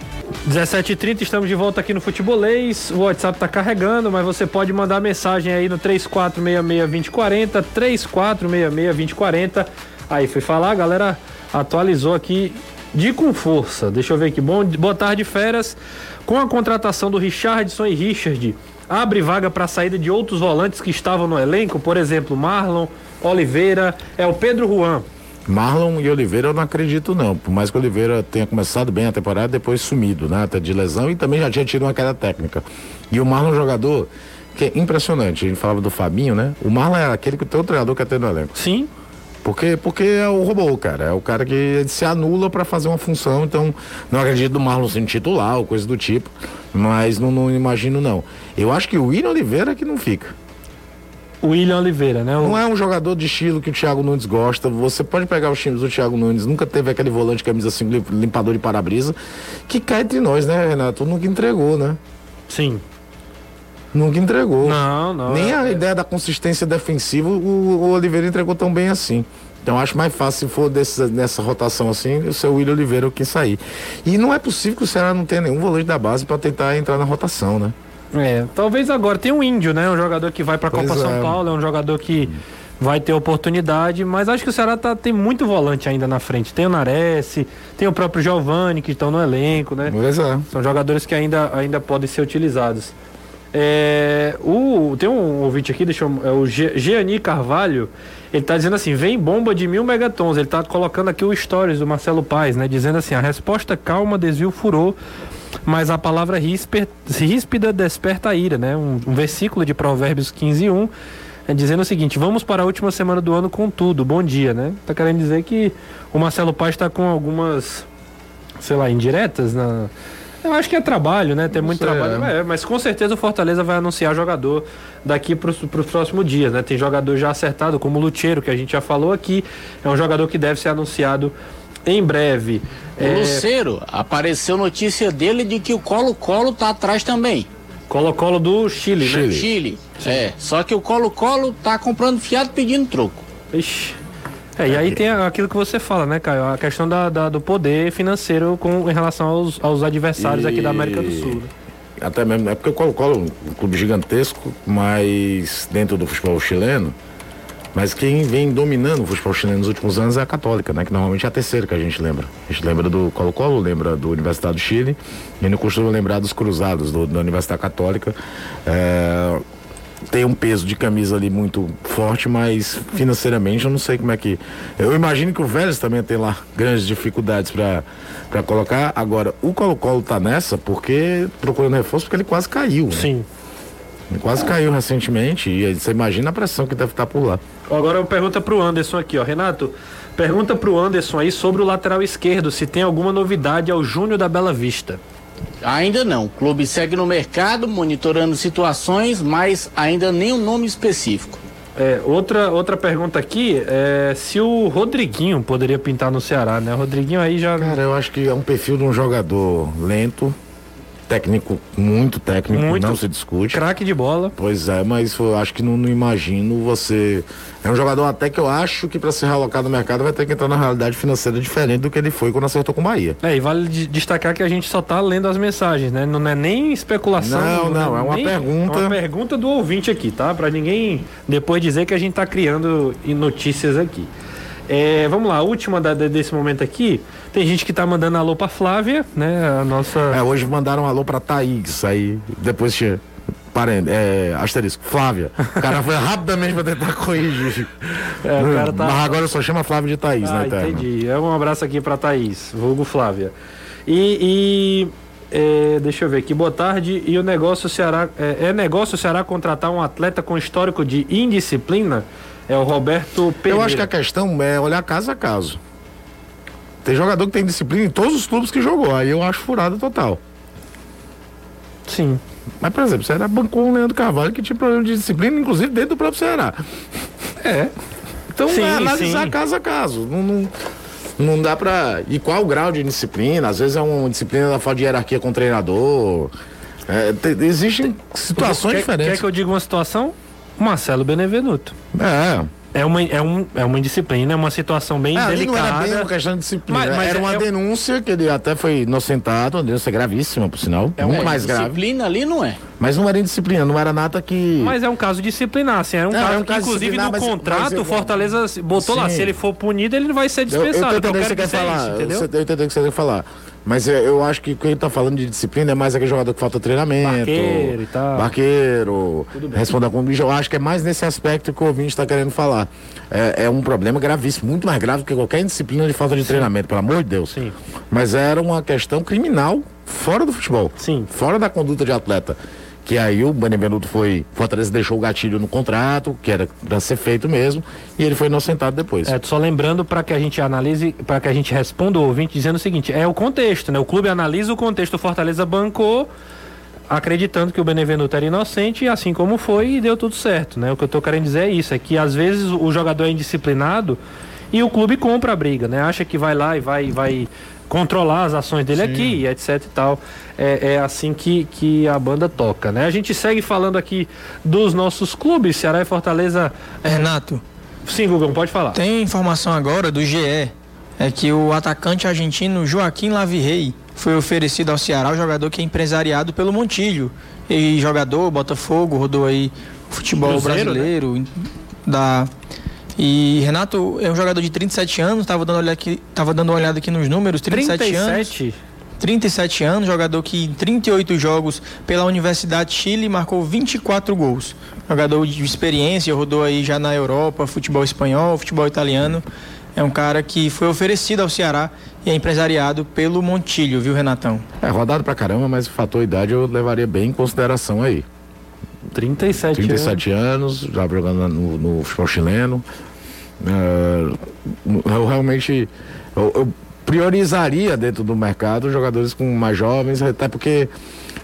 17h30, estamos de volta aqui no Futebolês. O WhatsApp está carregando, mas você pode mandar mensagem aí no 3466-2040, 3466-2040. Aí fui falar, a galera atualizou aqui de com força. Deixa eu ver aqui. Bom, boa tarde, feras. Com a contratação do Richardson e Richard, abre vaga para a saída de outros volantes que estavam no elenco, por exemplo, Marlon, Oliveira, é o Pedro Juan.
Marlon e Oliveira eu não acredito não, por mais que Oliveira tenha começado bem a temporada, depois sumido, né, até de lesão e também já tinha tido uma queda técnica. E o Marlon é um jogador que é impressionante, a gente falava do Fabinho, né? O Marlon é aquele que o teu treinador quer ter no elenco.
Sim.
Porque, porque é o robô, cara. É o cara que se anula para fazer uma função. Então, não acredito do Marlon sendo titular ou coisa do tipo. Mas não, não imagino, não. Eu acho que o William Oliveira é que não fica.
O William Oliveira, né? O...
Não é um jogador de estilo que o Thiago Nunes gosta. Você pode pegar os times do Thiago Nunes, nunca teve aquele volante camisa assim, limpador de para-brisa, que cai entre nós, né, Renato? Nunca entregou, né?
Sim.
Nunca entregou.
Não, não.
Nem
é...
a ideia da consistência defensiva o, o Oliveira entregou tão bem assim. Então acho mais fácil se for desse, nessa rotação assim, o seu William Oliveira quem sair. E não é possível que o Ceará não tenha nenhum volante da base para tentar entrar na rotação, né?
É, talvez agora tem um índio, né? Um jogador que vai para a Copa é. São Paulo, é um jogador que vai ter oportunidade, mas acho que o Ceará tá, tem muito volante ainda na frente. Tem o Nares, tem o próprio Giovani que estão no elenco, né?
Pois é.
São jogadores que ainda, ainda podem ser utilizados. É, o, tem um ouvinte aqui, deixa eu, é o Gianni Carvalho, ele está dizendo assim, vem bomba de mil megatons, ele está colocando aqui o stories do Marcelo Paes, né, dizendo assim, a resposta calma, desvio furou, mas a palavra ríspida desperta a ira, né, um, um versículo de provérbios 15 1, é, dizendo o seguinte, vamos para a última semana do ano com tudo, bom dia, né, tá querendo dizer que o Marcelo Paes está com algumas, sei lá, indiretas na eu acho que é trabalho, né? Tem muito trabalho. É. mas com certeza o Fortaleza vai anunciar jogador daqui para os próximos dias, né? Tem jogador já acertado, como o Lucheiro, que a gente já falou aqui. É um jogador que deve ser anunciado em breve.
O é... Luceiro, apareceu notícia dele de que o Colo-Colo tá atrás também.
Colo-Colo do Chile,
Chile, né? Chile. É, só que o Colo-Colo tá comprando fiado pedindo troco.
Ixi. É, e aí tem aquilo que você fala, né, Caio? A questão da, da do poder financeiro com, em relação aos, aos adversários e... aqui da América do Sul. Né?
Até mesmo, é porque o Colo-Colo é um clube gigantesco, mas dentro do futebol chileno, mas quem vem dominando o futebol chileno nos últimos anos é a Católica, né? Que normalmente é a terceira que a gente lembra. A gente lembra do Colo-Colo, lembra do Universidade do Chile, e não costuma lembrar dos Cruzados, do, da Universidade Católica. É, tem um peso de camisa ali muito forte, mas financeiramente eu não sei como é que. Eu imagino que o Vélez também tem lá grandes dificuldades para colocar. Agora, o Colo-Colo tá nessa porque procurando reforço porque ele quase caiu. Né?
Sim.
Ele quase caiu recentemente e você imagina a pressão que deve estar por lá.
Agora pergunta pro Anderson aqui, ó. Renato, pergunta pro Anderson aí sobre o lateral esquerdo, se tem alguma novidade ao Júnior da Bela Vista.
Ainda não. O clube segue no mercado, monitorando situações, mas ainda nem um nome específico.
É, outra, outra pergunta aqui é se o Rodriguinho poderia pintar no Ceará, né? O Rodriguinho aí já.
Cara, eu acho que é um perfil de um jogador lento, técnico, muito técnico, muito não se discute.
Craque de bola.
Pois é, mas eu acho que não, não, imagino você. É um jogador até que eu acho que para ser realocado no mercado vai ter que entrar na realidade financeira diferente do que ele foi quando acertou com o Bahia.
É, e vale destacar que a gente só tá lendo as mensagens, né? Não é nem especulação.
Não, não, não é uma pergunta. É
uma pergunta do ouvinte aqui, tá? Para ninguém depois dizer que a gente tá criando notícias aqui. É, vamos lá, a última da, desse momento aqui. Tem gente que tá mandando alô pra Flávia, né? A nossa.
É, hoje mandaram um alô pra Thaís, aí depois tinha. Parente, é, asterisco, Flávia. O cara foi rapidamente pra tentar corrigir. É, o cara tá... Mas agora só chamo a Flávia de Thaís,
ah,
né,
Entendi. É um abraço aqui pra Thaís, vulgo Flávia. E. e é, deixa eu ver aqui, boa tarde. E o negócio Ceará. É, é negócio Ceará contratar um atleta com histórico de indisciplina? É o Roberto
Pereira. Eu acho que a questão é olhar caso a caso. Tem jogador que tem disciplina em todos os clubes que jogou. Aí eu acho furada total.
Sim.
Mas, por exemplo, o Ceará bancou o Leandro Carvalho que tinha problema de disciplina, inclusive dentro do próprio Ceará. É. Então sim, é analisar sim. caso a caso. Não, não, não dá pra. E qual o grau de disciplina? Às vezes é uma disciplina da falta de hierarquia com o treinador. É, te, existem situações
quer,
diferentes.
Quer que eu diga uma situação? Marcelo Benevenuto.
É.
É uma, é, um, é uma indisciplina, é uma situação bem é, delicada. Não
era bem uma questão de disciplina. Mas, mas era uma é, denúncia que ele até foi inocentado, uma denúncia gravíssima, por sinal. É muito mais grave.
Disciplina ali não é.
Mas não era indisciplina, não era nada que.
Mas é um caso disciplinar, assim. Era um, caso, é um caso que, inclusive, no mas, contrato, mas o Fortaleza botou Sim. lá. Se ele for punido, ele não vai ser dispensado. Eu, eu, eu, eu quero que você quer falar.
Entendeu? Eu, entendo o que você quer falar. Mas eu, eu acho que quem está falando de disciplina é mais aquele jogador que falta treinamento.
Barqueiro e tal.
Barqueiro. Responder com bicho. Eu acho que é mais nesse aspecto que o ouvinte está querendo falar. É, é, um problema gravíssimo, muito mais grave do que qualquer disciplina de falta de Sim. treinamento, pelo amor de Deus.
Sim.
Mas era uma questão criminal fora do futebol.
Sim.
Fora da conduta de atleta que aí o Benevenuto foi, Fortaleza deixou o gatilho no contrato, que era para ser feito mesmo, e ele foi inocentado depois.
É, só lembrando para que a gente analise, para que a gente responda o ouvinte dizendo o seguinte, é o contexto, né? O clube analisa o contexto, o Fortaleza bancou acreditando que o Benevenuto era inocente, assim como foi, e deu tudo certo, né? O que eu tô querendo dizer é isso, é que às vezes o jogador é indisciplinado e o clube compra a briga, né? Acha que vai lá e vai, vai controlar as ações dele Sim. aqui, etc e tal. É, é, assim que, que a banda toca, né? A gente segue falando aqui dos nossos clubes, Ceará e Fortaleza.
É, Renato.
Sim, Google, pode falar.
Tem informação agora do GE, é que o atacante argentino Joaquim Lavirrey foi oferecido ao Ceará, o jogador que é empresariado pelo Montilho. E jogador, Botafogo, rodou aí futebol Cruzeiro, né? brasileiro, né? da e Renato é um jogador de 37 anos, estava dando, olhada aqui, tava dando uma olhada aqui nos números, 37, 37 anos. 37 anos, jogador que em 38 jogos pela Universidade de Chile marcou 24 gols. Jogador de experiência, rodou aí já na Europa, futebol espanhol, futebol italiano. É um cara que foi oferecido ao Ceará e é empresariado pelo Montilho, viu, Renatão?
É rodado pra caramba, mas o fator idade eu levaria bem em consideração aí.
37,
37 anos, anos já jogando no, no futebol chileno. É, eu realmente eu, eu, priorizaria dentro do mercado jogadores com mais jovens, até porque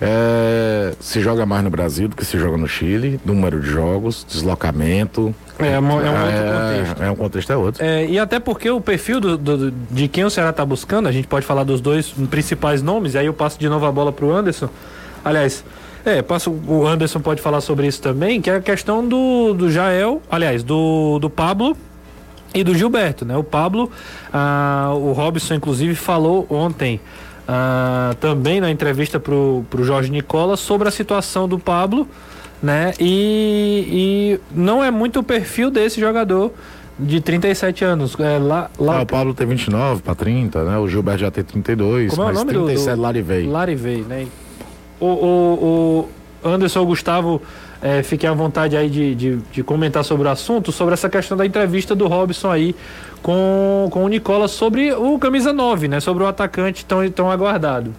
é, se joga mais no Brasil do que se joga no Chile, número de jogos, deslocamento.
É, é um outro é, contexto.
É um contexto é outro.
E até porque o perfil do, do, de quem o Ceará está buscando, a gente pode falar dos dois principais nomes, e aí eu passo de novo a bola para o Anderson. Aliás, é, passo, o Anderson pode falar sobre isso também, que é a questão do, do Jael, aliás, do, do Pablo e do Gilberto, né? O Pablo, ah, o Robson inclusive falou ontem ah, também na entrevista pro, pro Jorge Nicola sobre a situação do Pablo, né? E, e não é muito o perfil desse jogador de 37 anos. É, lá, lá...
Ah, o Pablo tem 29 para 30, né? O Gilberto já tem 32,
Como é o nome 37 do, do...
Larivei.
Larivei, né? O, o, o Anderson Gustavo é, fiquem à vontade aí de, de, de, comentar sobre o assunto, sobre essa questão da entrevista do Robson aí com, com o Nicola sobre o camisa 9, né? Sobre o atacante tão, tão aguardado.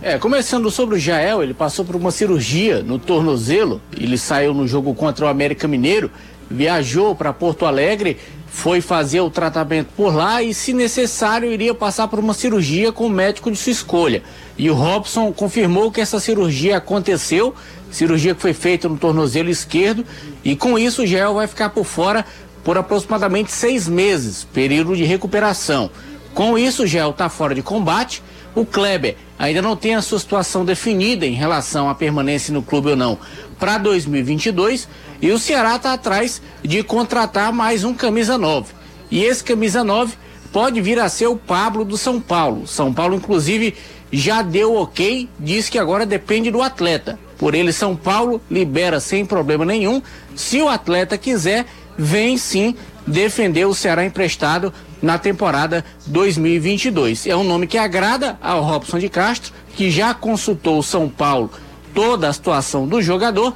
É, começando sobre o Jael, ele passou por uma cirurgia no tornozelo, ele saiu no jogo contra o América Mineiro, viajou para Porto Alegre, foi fazer o tratamento por lá e, se necessário, iria passar por uma cirurgia com o médico de sua escolha. E o Robson confirmou que essa cirurgia aconteceu cirurgia que foi feita no tornozelo esquerdo, e com isso o Gel vai ficar por fora por aproximadamente seis meses, período de recuperação. Com isso, o Gel está fora de combate. O Kleber ainda não tem a sua situação definida em relação à permanência no clube ou não para 2022. E o Ceará está atrás de contratar mais um camisa 9. E esse camisa 9 pode vir a ser o Pablo do São Paulo. São Paulo, inclusive, já deu ok, diz que agora depende do atleta. Por ele, São Paulo libera sem problema nenhum. Se o atleta quiser, vem sim defender o Ceará emprestado na temporada 2022. É um nome que agrada ao Robson de Castro, que já consultou o São Paulo toda a situação do jogador.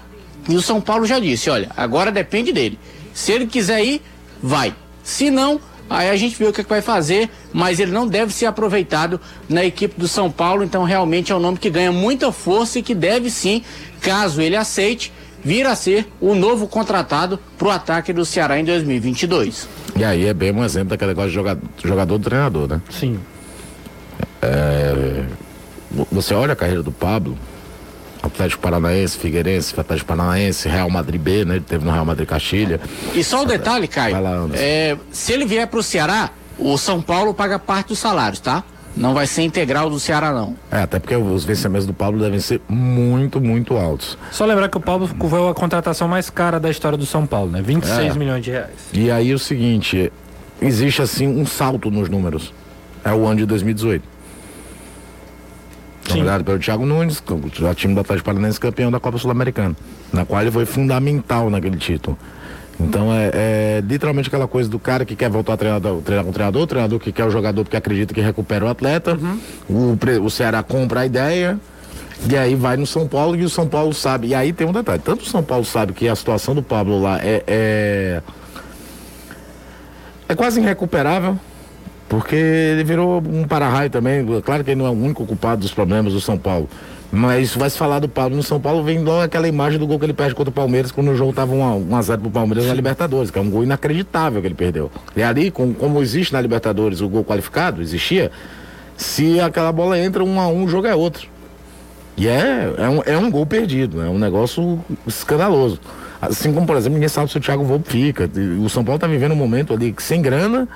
E o São Paulo já disse: olha, agora depende dele. Se ele quiser ir, vai. Se não, Aí a gente vê o que, é que vai fazer, mas ele não deve ser aproveitado na equipe do São Paulo, então realmente é um nome que ganha muita força e que deve sim, caso ele aceite, vir a ser o novo contratado para o ataque do Ceará em 2022.
E aí é bem um exemplo daquele negócio de jogador, jogador do treinador, né?
Sim.
É, você olha a carreira do Pablo, Atlético Paranaense, Figueirense, Atlético Paranaense, Real Madrid B, né? Ele teve no Real Madrid Castilha.
E só um detalhe, Caio. Lá, é, se ele vier para o Ceará, o São Paulo paga parte dos salários, tá? Não vai ser integral do Ceará, não.
É, até porque os vencimentos do Pablo devem ser muito, muito altos.
Só lembrar que o Pablo foi a contratação mais cara da história do São Paulo, né? 26 é. milhões de reais.
E aí o seguinte, existe assim um salto nos números. É o ano de 2018 comandado pelo Thiago Nunes, o time do Atlético Paranaense campeão da Copa Sul-Americana, na qual ele foi fundamental naquele título. Então é, é, literalmente aquela coisa do cara que quer voltar a treinar, treinar com o treinador, o treinador que quer o jogador porque acredita que recupera o atleta, uhum. o, o Ceará compra a ideia, e aí vai no São Paulo e o São Paulo sabe. E aí tem um detalhe, tanto o São Paulo sabe que a situação do Pablo lá é, é, é quase irrecuperável, porque ele virou um para-raio também. Claro que ele não é o único culpado dos problemas do São Paulo. Mas vai se falar do Paulo no São Paulo, vem logo aquela imagem do gol que ele perde contra o Palmeiras, quando o jogo estava 1 a 0 pro Palmeiras na Libertadores, que é um gol inacreditável que ele perdeu. E ali, com, como existe na Libertadores o gol qualificado, existia, se aquela bola entra 1 a 1 o jogo é outro. E é, é, um, é um gol perdido, é um negócio escandaloso. Assim como, por exemplo, ninguém sabe se o Thiago Volpe fica. O São Paulo está vivendo um momento ali sem grana,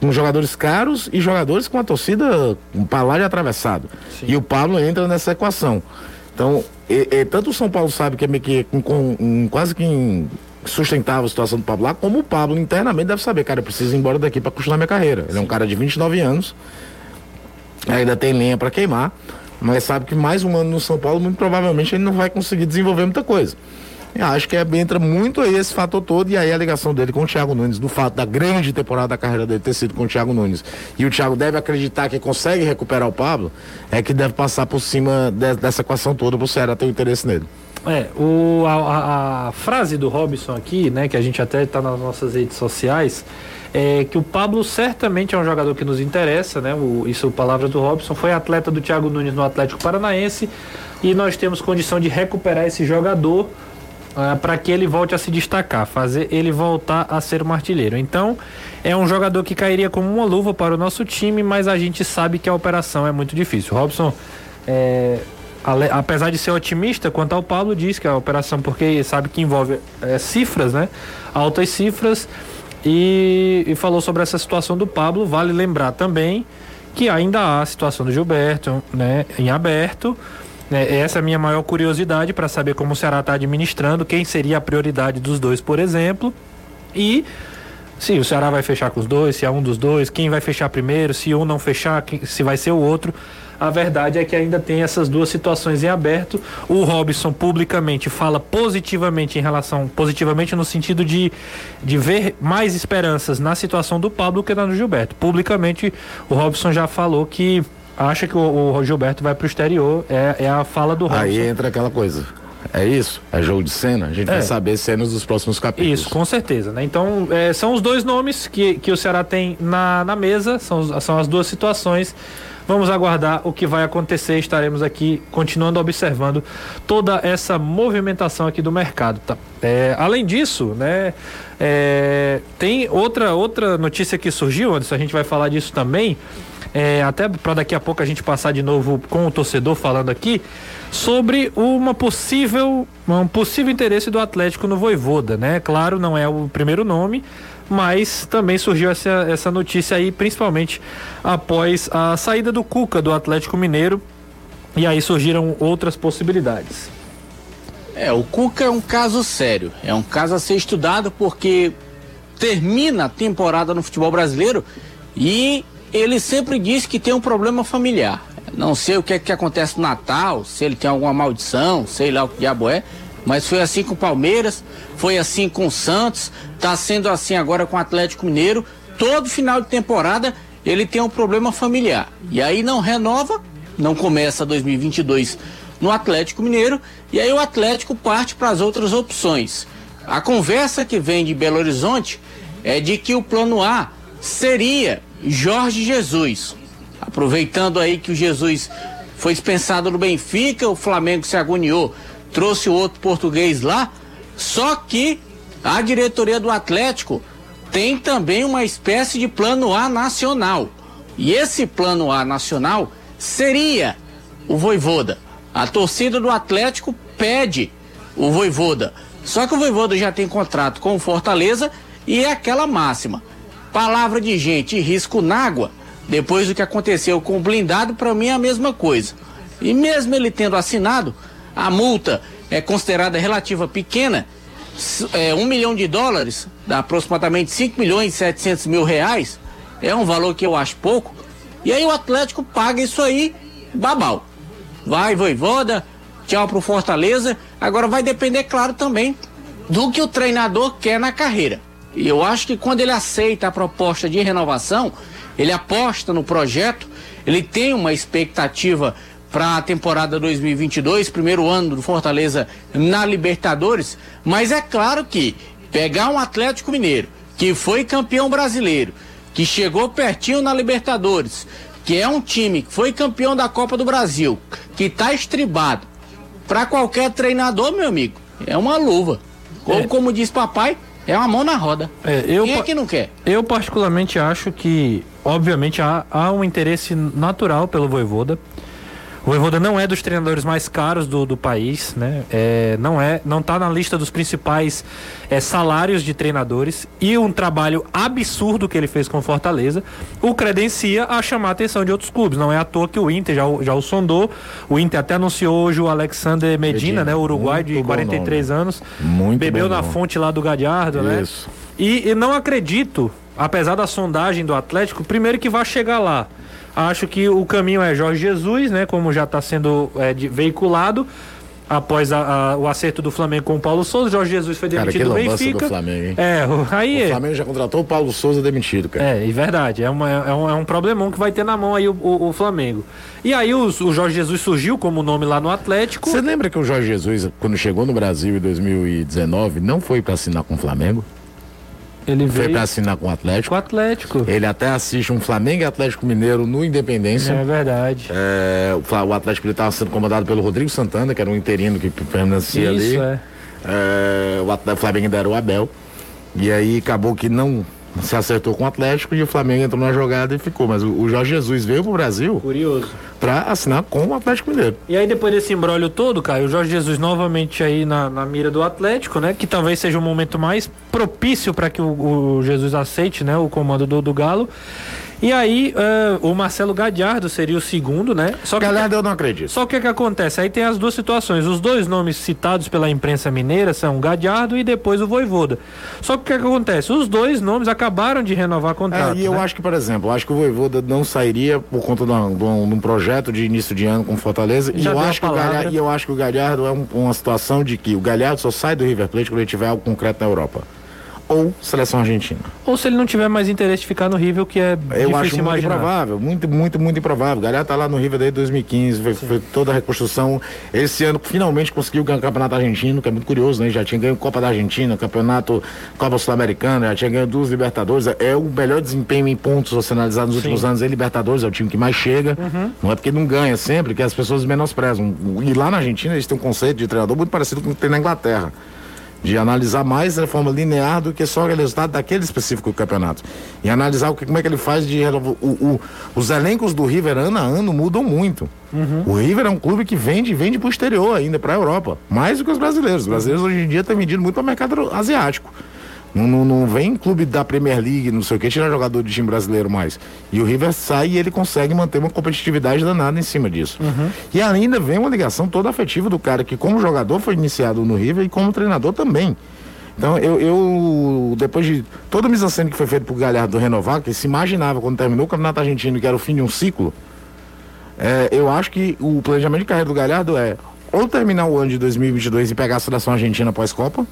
com jogadores caros e jogadores com a torcida para lá de atravessado. Sim. E o Pablo entra nessa equação. Então, tanto o São Paulo sabe que é meio que com, com, quase que sustentável a situação do Pablo lá, como o Pablo internamente deve saber, cara, eu preciso ir embora daqui para continuar minha carreira. Ele é um cara de 29 anos, ainda tem lenha para queimar, mas sabe que mais um ano no São Paulo, muito provavelmente ele não vai conseguir desenvolver muita coisa. Eu acho que é, entra muito aí esse fator todo, e aí a ligação dele com o Thiago Nunes, do fato da grande temporada da carreira dele ter sido com o Thiago Nunes, e o Thiago deve acreditar que consegue recuperar o Pablo, é que deve passar por cima de, dessa equação toda para o Ceará ter um interesse nele.
É, o, a, a, frase do Robson aqui, né, que a gente até está nas nossas redes sociais, é que o Pablo certamente é um jogador que nos interessa, né? O, isso é palavra do Robson, foi atleta do Thiago Nunes no Atlético Paranaense e nós temos condição de recuperar esse jogador uh, para que ele volte a se destacar, fazer ele voltar a ser um artilheiro. Então, é um jogador que cairia como uma luva para o nosso time, mas a gente sabe que a operação é muito difícil. Robson é, apesar de ser otimista quanto ao Pablo, diz que a operação, porque sabe que envolve é, cifras, né? Altas cifras. E, e, falou sobre essa situação do Pablo. Vale lembrar também que ainda há a situação do Gilberto, né? Em aberto. Né? Essa é a minha maior curiosidade para saber como o Ceará está administrando, quem seria a prioridade dos dois, por exemplo. E se o Ceará vai fechar com os dois, se é um dos dois, quem vai fechar primeiro, se um não fechar, se vai ser o outro. A verdade é que ainda tem essas duas situações em aberto. O Robson publicamente fala positivamente em relação, positivamente no sentido de, de ver mais esperanças na situação do Pablo que na do Gilberto. Publicamente, o Robson já falou que acha que o, o Gilberto vai para o exterior. É, é a fala do Robson.
Aí entra aquela coisa. É isso? É jogo de cena? A gente é. vai saber cenas dos próximos capítulos.
Isso, com certeza, né? Então, é, são os dois nomes que, que o Ceará tem na, na mesa, são, são as duas situações. Vamos aguardar o que vai acontecer. Estaremos aqui continuando observando toda essa movimentação aqui do mercado. Tá? É, além disso, né, é, tem outra, outra notícia que surgiu, Anderson, a gente vai falar disso também. É, até para daqui a pouco a gente passar de novo com o torcedor falando aqui sobre uma possível um possível interesse do Atlético no Voivoda, né? Claro, não é o primeiro nome, mas também surgiu essa, essa notícia aí, principalmente após a saída do Cuca do Atlético Mineiro. E aí surgiram outras possibilidades.
É, o Cuca é um caso sério, é um caso a ser estudado porque termina a temporada no futebol brasileiro e ele sempre diz que tem um problema familiar. Não sei o que é que acontece no Natal, se ele tem alguma maldição, sei lá o que diabo é, mas foi assim com o Palmeiras, foi assim com o Santos, está sendo assim agora com o Atlético Mineiro. Todo final de temporada ele tem um problema familiar. E aí não renova, não começa 2022 no Atlético Mineiro, e aí o Atlético parte para as outras opções. A conversa que vem de Belo Horizonte é de que o plano A seria Jorge Jesus. Aproveitando aí que o Jesus foi dispensado no Benfica, o Flamengo se agoniou trouxe o outro português lá, só que a diretoria do Atlético tem também uma espécie de plano A nacional. E esse plano A nacional seria o Voivoda. A torcida do Atlético pede o Voivoda. Só que o Voivoda já tem contrato com o Fortaleza e é aquela máxima. Palavra de gente risco na água. Depois do que aconteceu com o blindado, para mim é a mesma coisa. E mesmo ele tendo assinado, a multa é considerada relativa pequena, é, um milhão de dólares, dá aproximadamente 5 milhões e 700 mil reais, é um valor que eu acho pouco, e aí o Atlético paga isso aí, babau. Vai, voivoda, tchau pro Fortaleza, agora vai depender, claro, também do que o treinador quer na carreira. E eu acho que quando ele aceita a proposta de renovação, ele aposta no projeto, ele tem uma expectativa para a temporada 2022, primeiro ano do Fortaleza na Libertadores, mas é claro que pegar um Atlético Mineiro que foi campeão brasileiro, que chegou pertinho na Libertadores, que é um time que foi campeão da Copa do Brasil, que está estribado, para qualquer treinador, meu amigo, é uma luva. Ou é. como diz papai, é uma mão na roda.
É, eu, Quem é que não quer? Eu particularmente acho que, obviamente, há, há um interesse natural pelo Voivoda. O Voivoda não é dos treinadores mais caros do, do país, né? É, não é, não tá na lista dos principais é, salários de treinadores e um trabalho absurdo que ele fez com Fortaleza o credencia a chamar a atenção de outros clubes. Não é à toa que o Inter já, já o sondou. O Inter até anunciou hoje o Alexander Medina,
Medina,
né? O Uruguai
muito
de
bom
43
nome.
anos.
Muito
Bebeu na
nome.
fonte lá do Gadiardo, né?
Isso.
E, e não acredito, apesar da sondagem do Atlético, primeiro que vai chegar lá. Acho que o caminho é Jorge Jesus, né? Como já está sendo é, de- veiculado. Após a- a- o acerto do Flamengo com o Paulo Souza, Jorge Jesus foi
Cara,
demitido
que
do Benfica.
do Flamengo, hein?
É, o- aí
O
é.
Flamengo já contratou o Paulo Souza demitido, cara.
É, e verdade. É, uma, é, um, é um problemão que vai ter na mão aí o, o- o Flamengo. E aí os- o Jorge Jesus surgiu como nome lá no Atlético.
Você lembra que o Jorge Jesus, quando chegou no Brasil em 2019, não foi pra assinar com o Flamengo?
Ele
Foi
veio
pra assinar com o
com o
Atlético.
Atlético.
Ele até assiste um Flamengo e Atlético Mineiro no Independência.
É verdade.
É, o Atlético ele estava sendo comandado pelo Rodrigo Santana, que era um interino que permanecia ali.
Isso, é.
É, o Atlético- o Flamengo ainda era o Abel. E aí acabou que não se acertou com o Atlético e o Flamengo entrou na jogada e ficou. Mas o, o Jorge Jesus veio pro Brasil
Curioso.
para assinar com o Atlético Mineiro.
E aí depois desse embrólio todo, Caio, o Jorge Jesus novamente aí na, na mira do Atlético, né? Que talvez seja o momento mais propício para que o, o Jesus aceite, né? O comando do, do Galo. E aí eh, o Marcelo Gadiardo seria o segundo, né? Só que
Galera, eu não acredito.
só que o que, acontece? Aí tem as duas situações. Os dois nomes citados pela imprensa mineira são o Gadiardo e depois o Voivoda. Só que o que, acontece? Os dois nomes acabaram de renovar contrato.
É, e eu
né?
acho que, por exemplo, eu acho que o Voivoda não sairia por conta de um, de um- de um projeto de início de ano com Fortaleza. E
Já
eu,
deu a
acho que o. Galhardo, e eu acho que o Galhardo é um- uma situação de que o Galhardo só sai do River Plate quando ele tiver algo concreto na Europa. Ou seleção argentina.
Ou se ele não tiver mais interesse de ficar no River, que é
Eu acho muito
imaginar.
improvável, muito, muito, muito improvável. Galhardo tá lá no River desde 2015, foi, foi toda a reconstrução. Esse ano finalmente conseguiu ganhar o Campeonato Argentino, que é muito curioso, né? Já tinha ganho Copa da Argentina, Campeonato Copa Sul-Americana, já tinha ganho duas Libertadores. É o melhor desempenho em pontos analisar nos últimos anos. É Libertadores, é o time que mais chega. Não é porque não ganha sempre, que as pessoas menosprezam. E lá na Argentina eles têm um conceito de treinador muito parecido com o que tem na Inglaterra de analisar mais de forma linear do que só o resultado daquele específico campeonato. E analisar o que, como é que ele faz de o, o- os elencos do River ano a ano mudam muito. O River é um clube que vende vende para o exterior ainda, para a Europa, mais do que os brasileiros. Os brasileiros hoje em dia estão vendido muito para o mercado asiático. Não, não, não vem clube da Premier League, não sei o que, tirar jogador de time brasileiro mais. E o River sai e ele consegue manter uma competitividade danada em cima disso. E ainda vem uma ligação toda afetiva do cara que, como jogador, foi iniciado no River e como treinador também. Então, eu, eu depois de toda a mise-en-scène que foi feita por Galhardo renovar, que se imaginava quando terminou o Campeonato Argentino que era o fim de um ciclo, é, eu acho que o planejamento de carreira do Galhardo é ou terminar o ano de 2022 e pegar a seleção argentina pós-Copa,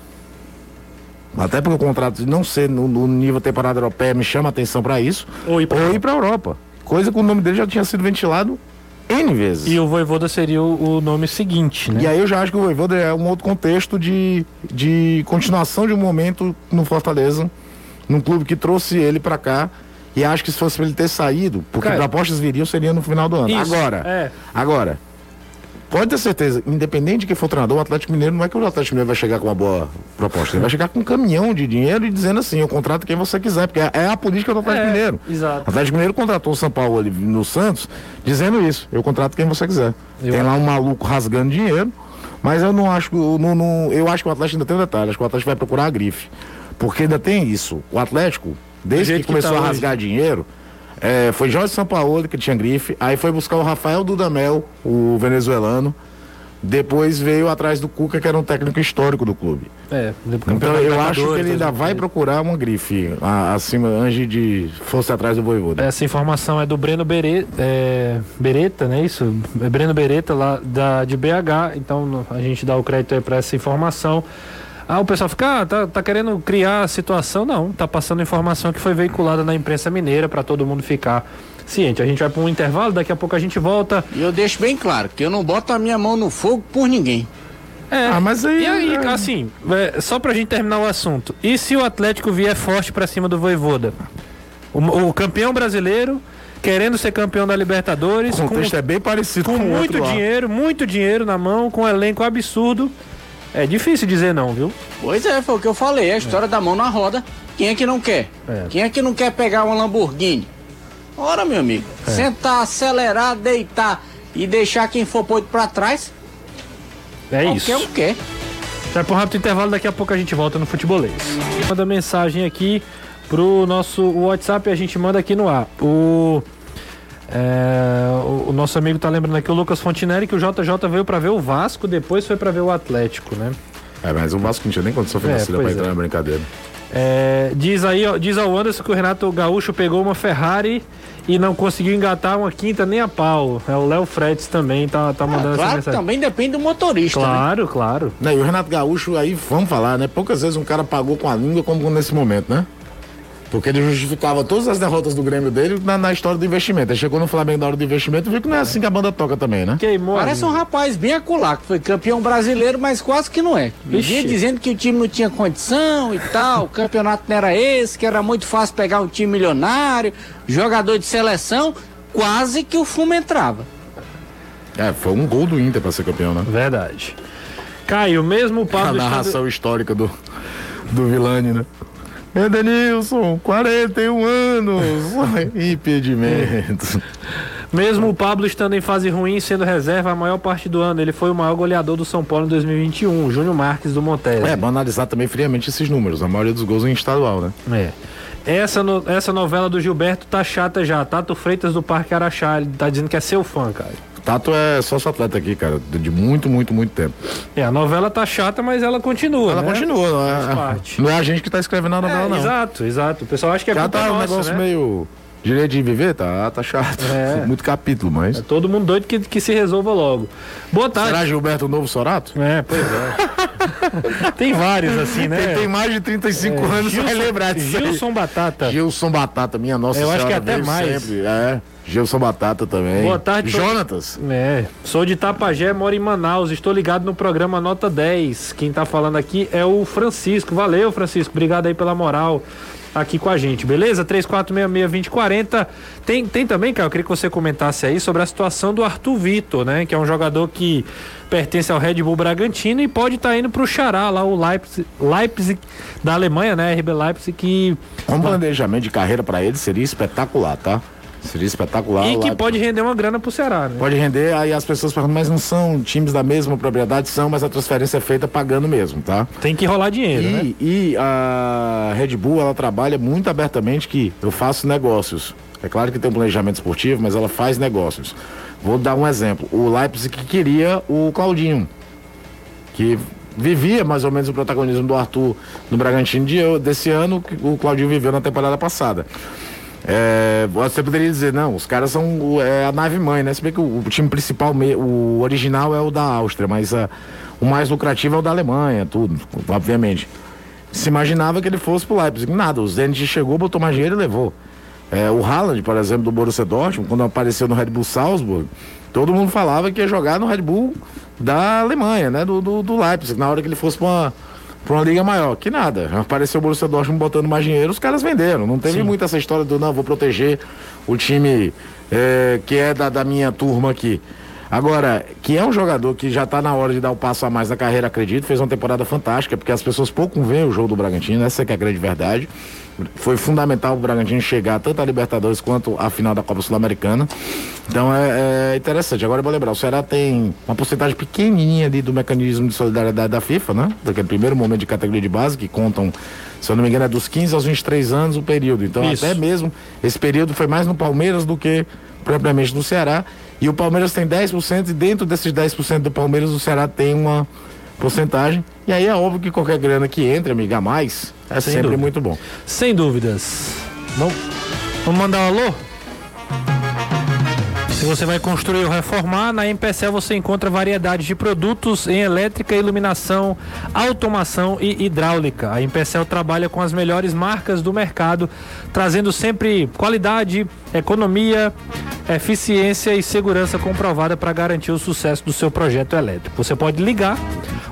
até porque o contrato de não ser no, no nível temporada europeia me chama a atenção para isso,
Ou ir
para Europa. Coisa que o nome dele já tinha sido ventilado N vezes.
E o Voivoda seria o, o nome seguinte, né?
E aí eu já acho que o Voivoda é um outro contexto de, de continuação de um momento no Fortaleza, num clube que trouxe ele pra cá. E acho que se fosse pra ele ter saído, porque
Cara,
propostas viriam, seria no final do ano.
Isso,
agora,
é.
agora, pode ter certeza, independente de quem for o treinador, o Atlético Mineiro não é que o Atlético Mineiro vai chegar com uma boa proposta. Ele vai chegar com um caminhão de dinheiro e dizendo assim, eu contrato quem você quiser, porque é é a política do Atlético
É,
Mineiro.
exato.
O Atlético Mineiro contratou o São Paulo ali no Santos, dizendo isso, eu contrato quem você quiser.
Eu
Tem lá um maluco rasgando dinheiro, mas eu não acho não, não- eu acho que o Atlético ainda tem um detalhe, acho que o Atlético vai procurar a grife. Porque ainda tem isso. O Atlético, desde que
que
começou
tá
a
hoje.
rasgar dinheiro, é, foi Jorge Sampaoli que tinha grife, aí foi buscar o Rafael Dudamel, o venezuelano. Depois veio atrás do Cuca, que era um técnico histórico do clube.
É,
Então eu acho que ele ainda vai
2013.
procurar uma grife a- acima, antes de fosse atrás do Voivoda.
Essa informação é do Breno Bere, é, Beretta, né? Isso? É Breno Beretta lá da, de BH. Então a gente dá o crédito aí para essa informação. Ah, o pessoal fica, ah, tá, tá querendo criar a situação. Não, tá passando informação que foi veiculada na imprensa mineira para todo mundo ficar ciente. A gente vai para um intervalo, daqui a pouco a gente volta.
E eu deixo bem claro que eu não boto a minha mão no fogo por ninguém.
É,
Ah, mas aí-
E aí,
é.
assim, é, só pra gente terminar o assunto. E se o Atlético vier forte pra cima do Voivoda? O, o campeão brasileiro, querendo ser campeão da Libertadores,
O
com,
contexto é bem parecido
com
com o
muito dinheiro, muito dinheiro na mão, com um elenco absurdo. É difícil dizer não, viu?
Pois é, foi o que eu falei, a história da mão na roda. Quem é que não quer?
É.
Quem é que não quer pegar uma Lamborghini? Ora, meu amigo,
É.
sentar, acelerar, deitar e deixar quem for posto pra trás.
É isso.
Qualquer um quer.
Vai para um rápido intervalo, daqui a pouco a gente volta no futebolês. Manda mensagem aqui pro nosso WhatsApp e a gente manda aqui no ar. O, é, o, o nosso amigo tá lembrando aqui, o Lucas Fontinelli, que o JJ veio para ver o Vasco, depois foi para ver o Atlético, né?
É, mas o Vasco não tinha nem condição financeira
É,
pra
pois
entrar
é.
na brincadeira.
É, diz aí, ó, diz ao Anderson que o Renato Gaúcho pegou uma Ferrari e não conseguiu engatar uma quinta nem a pau. É o Léo Fretes também tá, tá mandando essa
Claro que
mensagem.
também depende do motorista. né?
Claro, claro.
Né, e o Renato Gaúcho, aí vamos falar, né? Poucas vezes um cara pagou com a língua como nesse momento, né? Porque ele justificava todas as derrotas do Grêmio dele na, na história do investimento. Aí chegou no Flamengo na hora do investimento e viu que não é assim que a banda toca também, né?
Queimou. a
Parece um rapaz bem acolá, que foi campeão brasileiro, mas quase que não é. Vivia
Vixe.
dizendo que o time não tinha condição e tal, o campeonato não era esse, que era muito fácil pegar um time milionário, jogador de seleção, quase que o fumo entrava.
É, foi um gol do Inter pra ser campeão, né?
Verdade. Caio, mesmo o
A
Pablo estando-
narração histórica do, do Vilani, né? Edenilson, 41 anos, impedimento.
Mesmo o Pablo estando em fase ruim, sendo reserva a maior parte do ano, ele foi o maior goleador do São Paulo em 2021, o Júnior Marques do Montes.
É, vamos analisar também friamente esses números. A maioria dos gols em estadual, né?
É. Essa, no- essa novela do Gilberto tá chata já. Tato Freitas do Parque Araxá, ele tá dizendo que é seu fã, cara.
Tato é sócio atleta aqui, cara, de muito, muito, muito tempo.
É, a novela tá chata, mas ela continua.
Ela
né?
continua, não é,
parte.
não é a gente que tá escrevendo a novela,
É,
não.
Exato, exato. O pessoal acha que é
Já tá um
nossa,
negócio
né?
meio direito de viver, tá, tá chato.
É.
Muito capítulo, mas.
É todo mundo doido que, que se resolva logo. Boa tarde.
Será Gilberto novo Sorato?
É, pois é. tem vários assim, né?
Quem tem mais de 35
É,
anos vai lembrar disso. aí.
Gilson Batata.
Gilson Batata, minha nossa
Eu acho
senhora,
que até mais.
Sempre. É, Gilson Batata também.
Boa tarde,
Jonatas.
É, sou de Tapajé, moro em Manaus, estou ligado no programa Nota 10. Quem tá falando aqui é o Francisco. Valeu, Francisco, obrigado aí pela moral aqui com a gente, beleza? 3466-2040. Tem, tem também, cara, eu queria que você comentasse aí sobre a situação do Arthur Vitor, né? Que é um jogador que pertence ao Red Bull Bragantino e pode estar indo pro Xará, lá o Leipzig, Leipzig da Alemanha, né? RB Leipzig, que.
Um planejamento de carreira pra ele seria espetacular, tá? Seria espetacular.
E que pode render uma grana pro Ceará, né?
Pode render, aí as pessoas perguntam, mas não são times da mesma propriedade? São, mas a transferência é feita pagando mesmo, tá?
Tem que rolar dinheiro, né?
E, e a Red Bull, ela trabalha muito abertamente que eu faço negócios. É claro que tem um planejamento esportivo, mas ela faz negócios. Vou dar um exemplo. O Leipzig que queria o Claudinho, que vivia mais ou menos o protagonismo do Arthur no Bragantino de, desse ano, que o Claudinho viveu na temporada passada. É, você poderia dizer, não, os caras são é, a nave mãe, né? Se bem que o, o time principal, o original é o da Áustria, mas ah, o mais lucrativo é o da Alemanha, tudo, obviamente. Se imaginava que ele fosse pro Leipzig. Nada, o Zenit chegou, botou mais dinheiro e levou. É, o Haaland, por exemplo, do Borussia Dortmund, quando apareceu no Red Bull Salzburg, todo mundo falava que ia jogar no Red Bull da Alemanha, né? Do, do, do Leipzig, na hora que ele fosse pra uma, pra uma liga maior. Que nada. Apareceu o Borussia Dortmund botando mais dinheiro, os caras venderam. Não teve muito essa história do não, vou proteger o time é, que é da, da minha turma aqui. Agora, que é um jogador que já está na hora de dar o passo a mais na carreira, acredito, fez uma temporada fantástica, porque as pessoas pouco veem o jogo do Bragantino, essa que é a grande verdade. Foi fundamental o Bragantino chegar tanto a Libertadores quanto a final da Copa Sul-Americana. Então é, é interessante. Agora eu vou lembrar, o Ceará tem uma porcentagem pequenininha ali do mecanismo de solidariedade da FIFA, né? Daquele primeiro momento de categoria de base, que contam, se eu não me engano, é dos 15 aos 23 anos o período. Então
Isso.
até mesmo esse período foi mais no Palmeiras do que propriamente no Ceará. E o Palmeiras tem 10%, e dentro desses 10% do Palmeiras, o Ceará tem uma porcentagem. E aí é óbvio que qualquer grana que entre, amiga, mais, é
Sem
sempre
dúvida.
muito bom.
Sem dúvidas. Vamos, vamos mandar um alô? Se você vai construir ou reformar, na Empecel você encontra variedade de produtos em elétrica, iluminação, automação e hidráulica. A Empecel trabalha com as melhores marcas do mercado, trazendo sempre qualidade, economia, eficiência e segurança comprovada para garantir o sucesso do seu projeto elétrico. Você pode ligar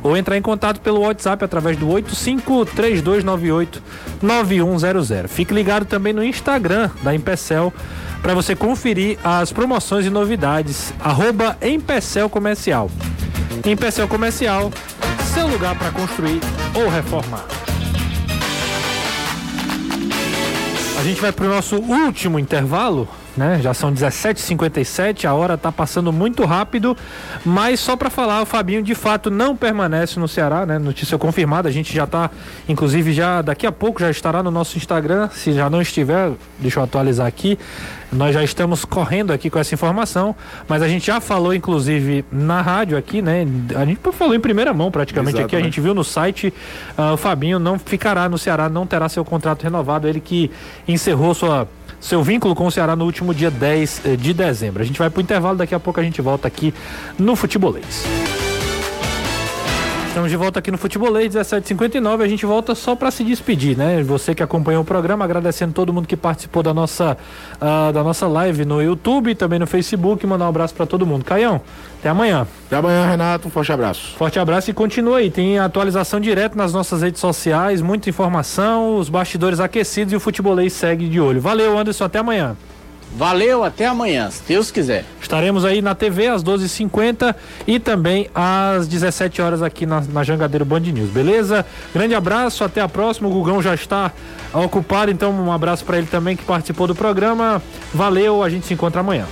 ou entrar em contato pelo WhatsApp através do 8532989100. Fique ligado também no Instagram da Empecel para você conferir as promoções e novidades. Arroba Empecel Comercial. Empecel Comercial, seu lugar para construir ou reformar. A gente vai para o nosso último intervalo. Né? Já são 17h57, a hora tá passando muito rápido, mas só para falar, o Fabinho de fato não permanece no Ceará, né? Notícia confirmada, a gente já tá, inclusive já daqui a pouco já estará no nosso Instagram, se já não estiver, deixa eu atualizar aqui. Nós já estamos correndo aqui com essa informação, mas a gente já falou, inclusive, na rádio aqui, né? A gente falou em primeira mão praticamente Exato, aqui, a gente viu no site, uh, o Fabinho não ficará no Ceará, não terá seu contrato renovado, ele que encerrou sua seu vínculo com o Ceará no último dia 10 eh, de dezembro. A gente vai pro intervalo, daqui a pouco a gente volta aqui no Futebolês. Estamos de volta aqui no Futebolês 1759. A gente volta só para se despedir, né? Você que acompanhou o programa, agradecendo todo mundo que participou da nossa, uh, da nossa live no YouTube, também no Facebook. Mandar um abraço para todo mundo. Caião, até amanhã.
Até amanhã, Renato. Um forte abraço.
Forte abraço e continua aí. Tem atualização direto nas nossas redes sociais, muita informação, os bastidores aquecidos e o Futebolês segue de olho. Valeu, Anderson. Até amanhã.
Valeu, até amanhã, se Deus quiser.
Estaremos aí na TV às 12h50 e também às 17 horas aqui na, na Jangadeiro Band News, beleza? Grande abraço, até a próxima. O Gugão já está ocupado, então um abraço para ele também que participou do programa. Valeu, a gente se encontra amanhã.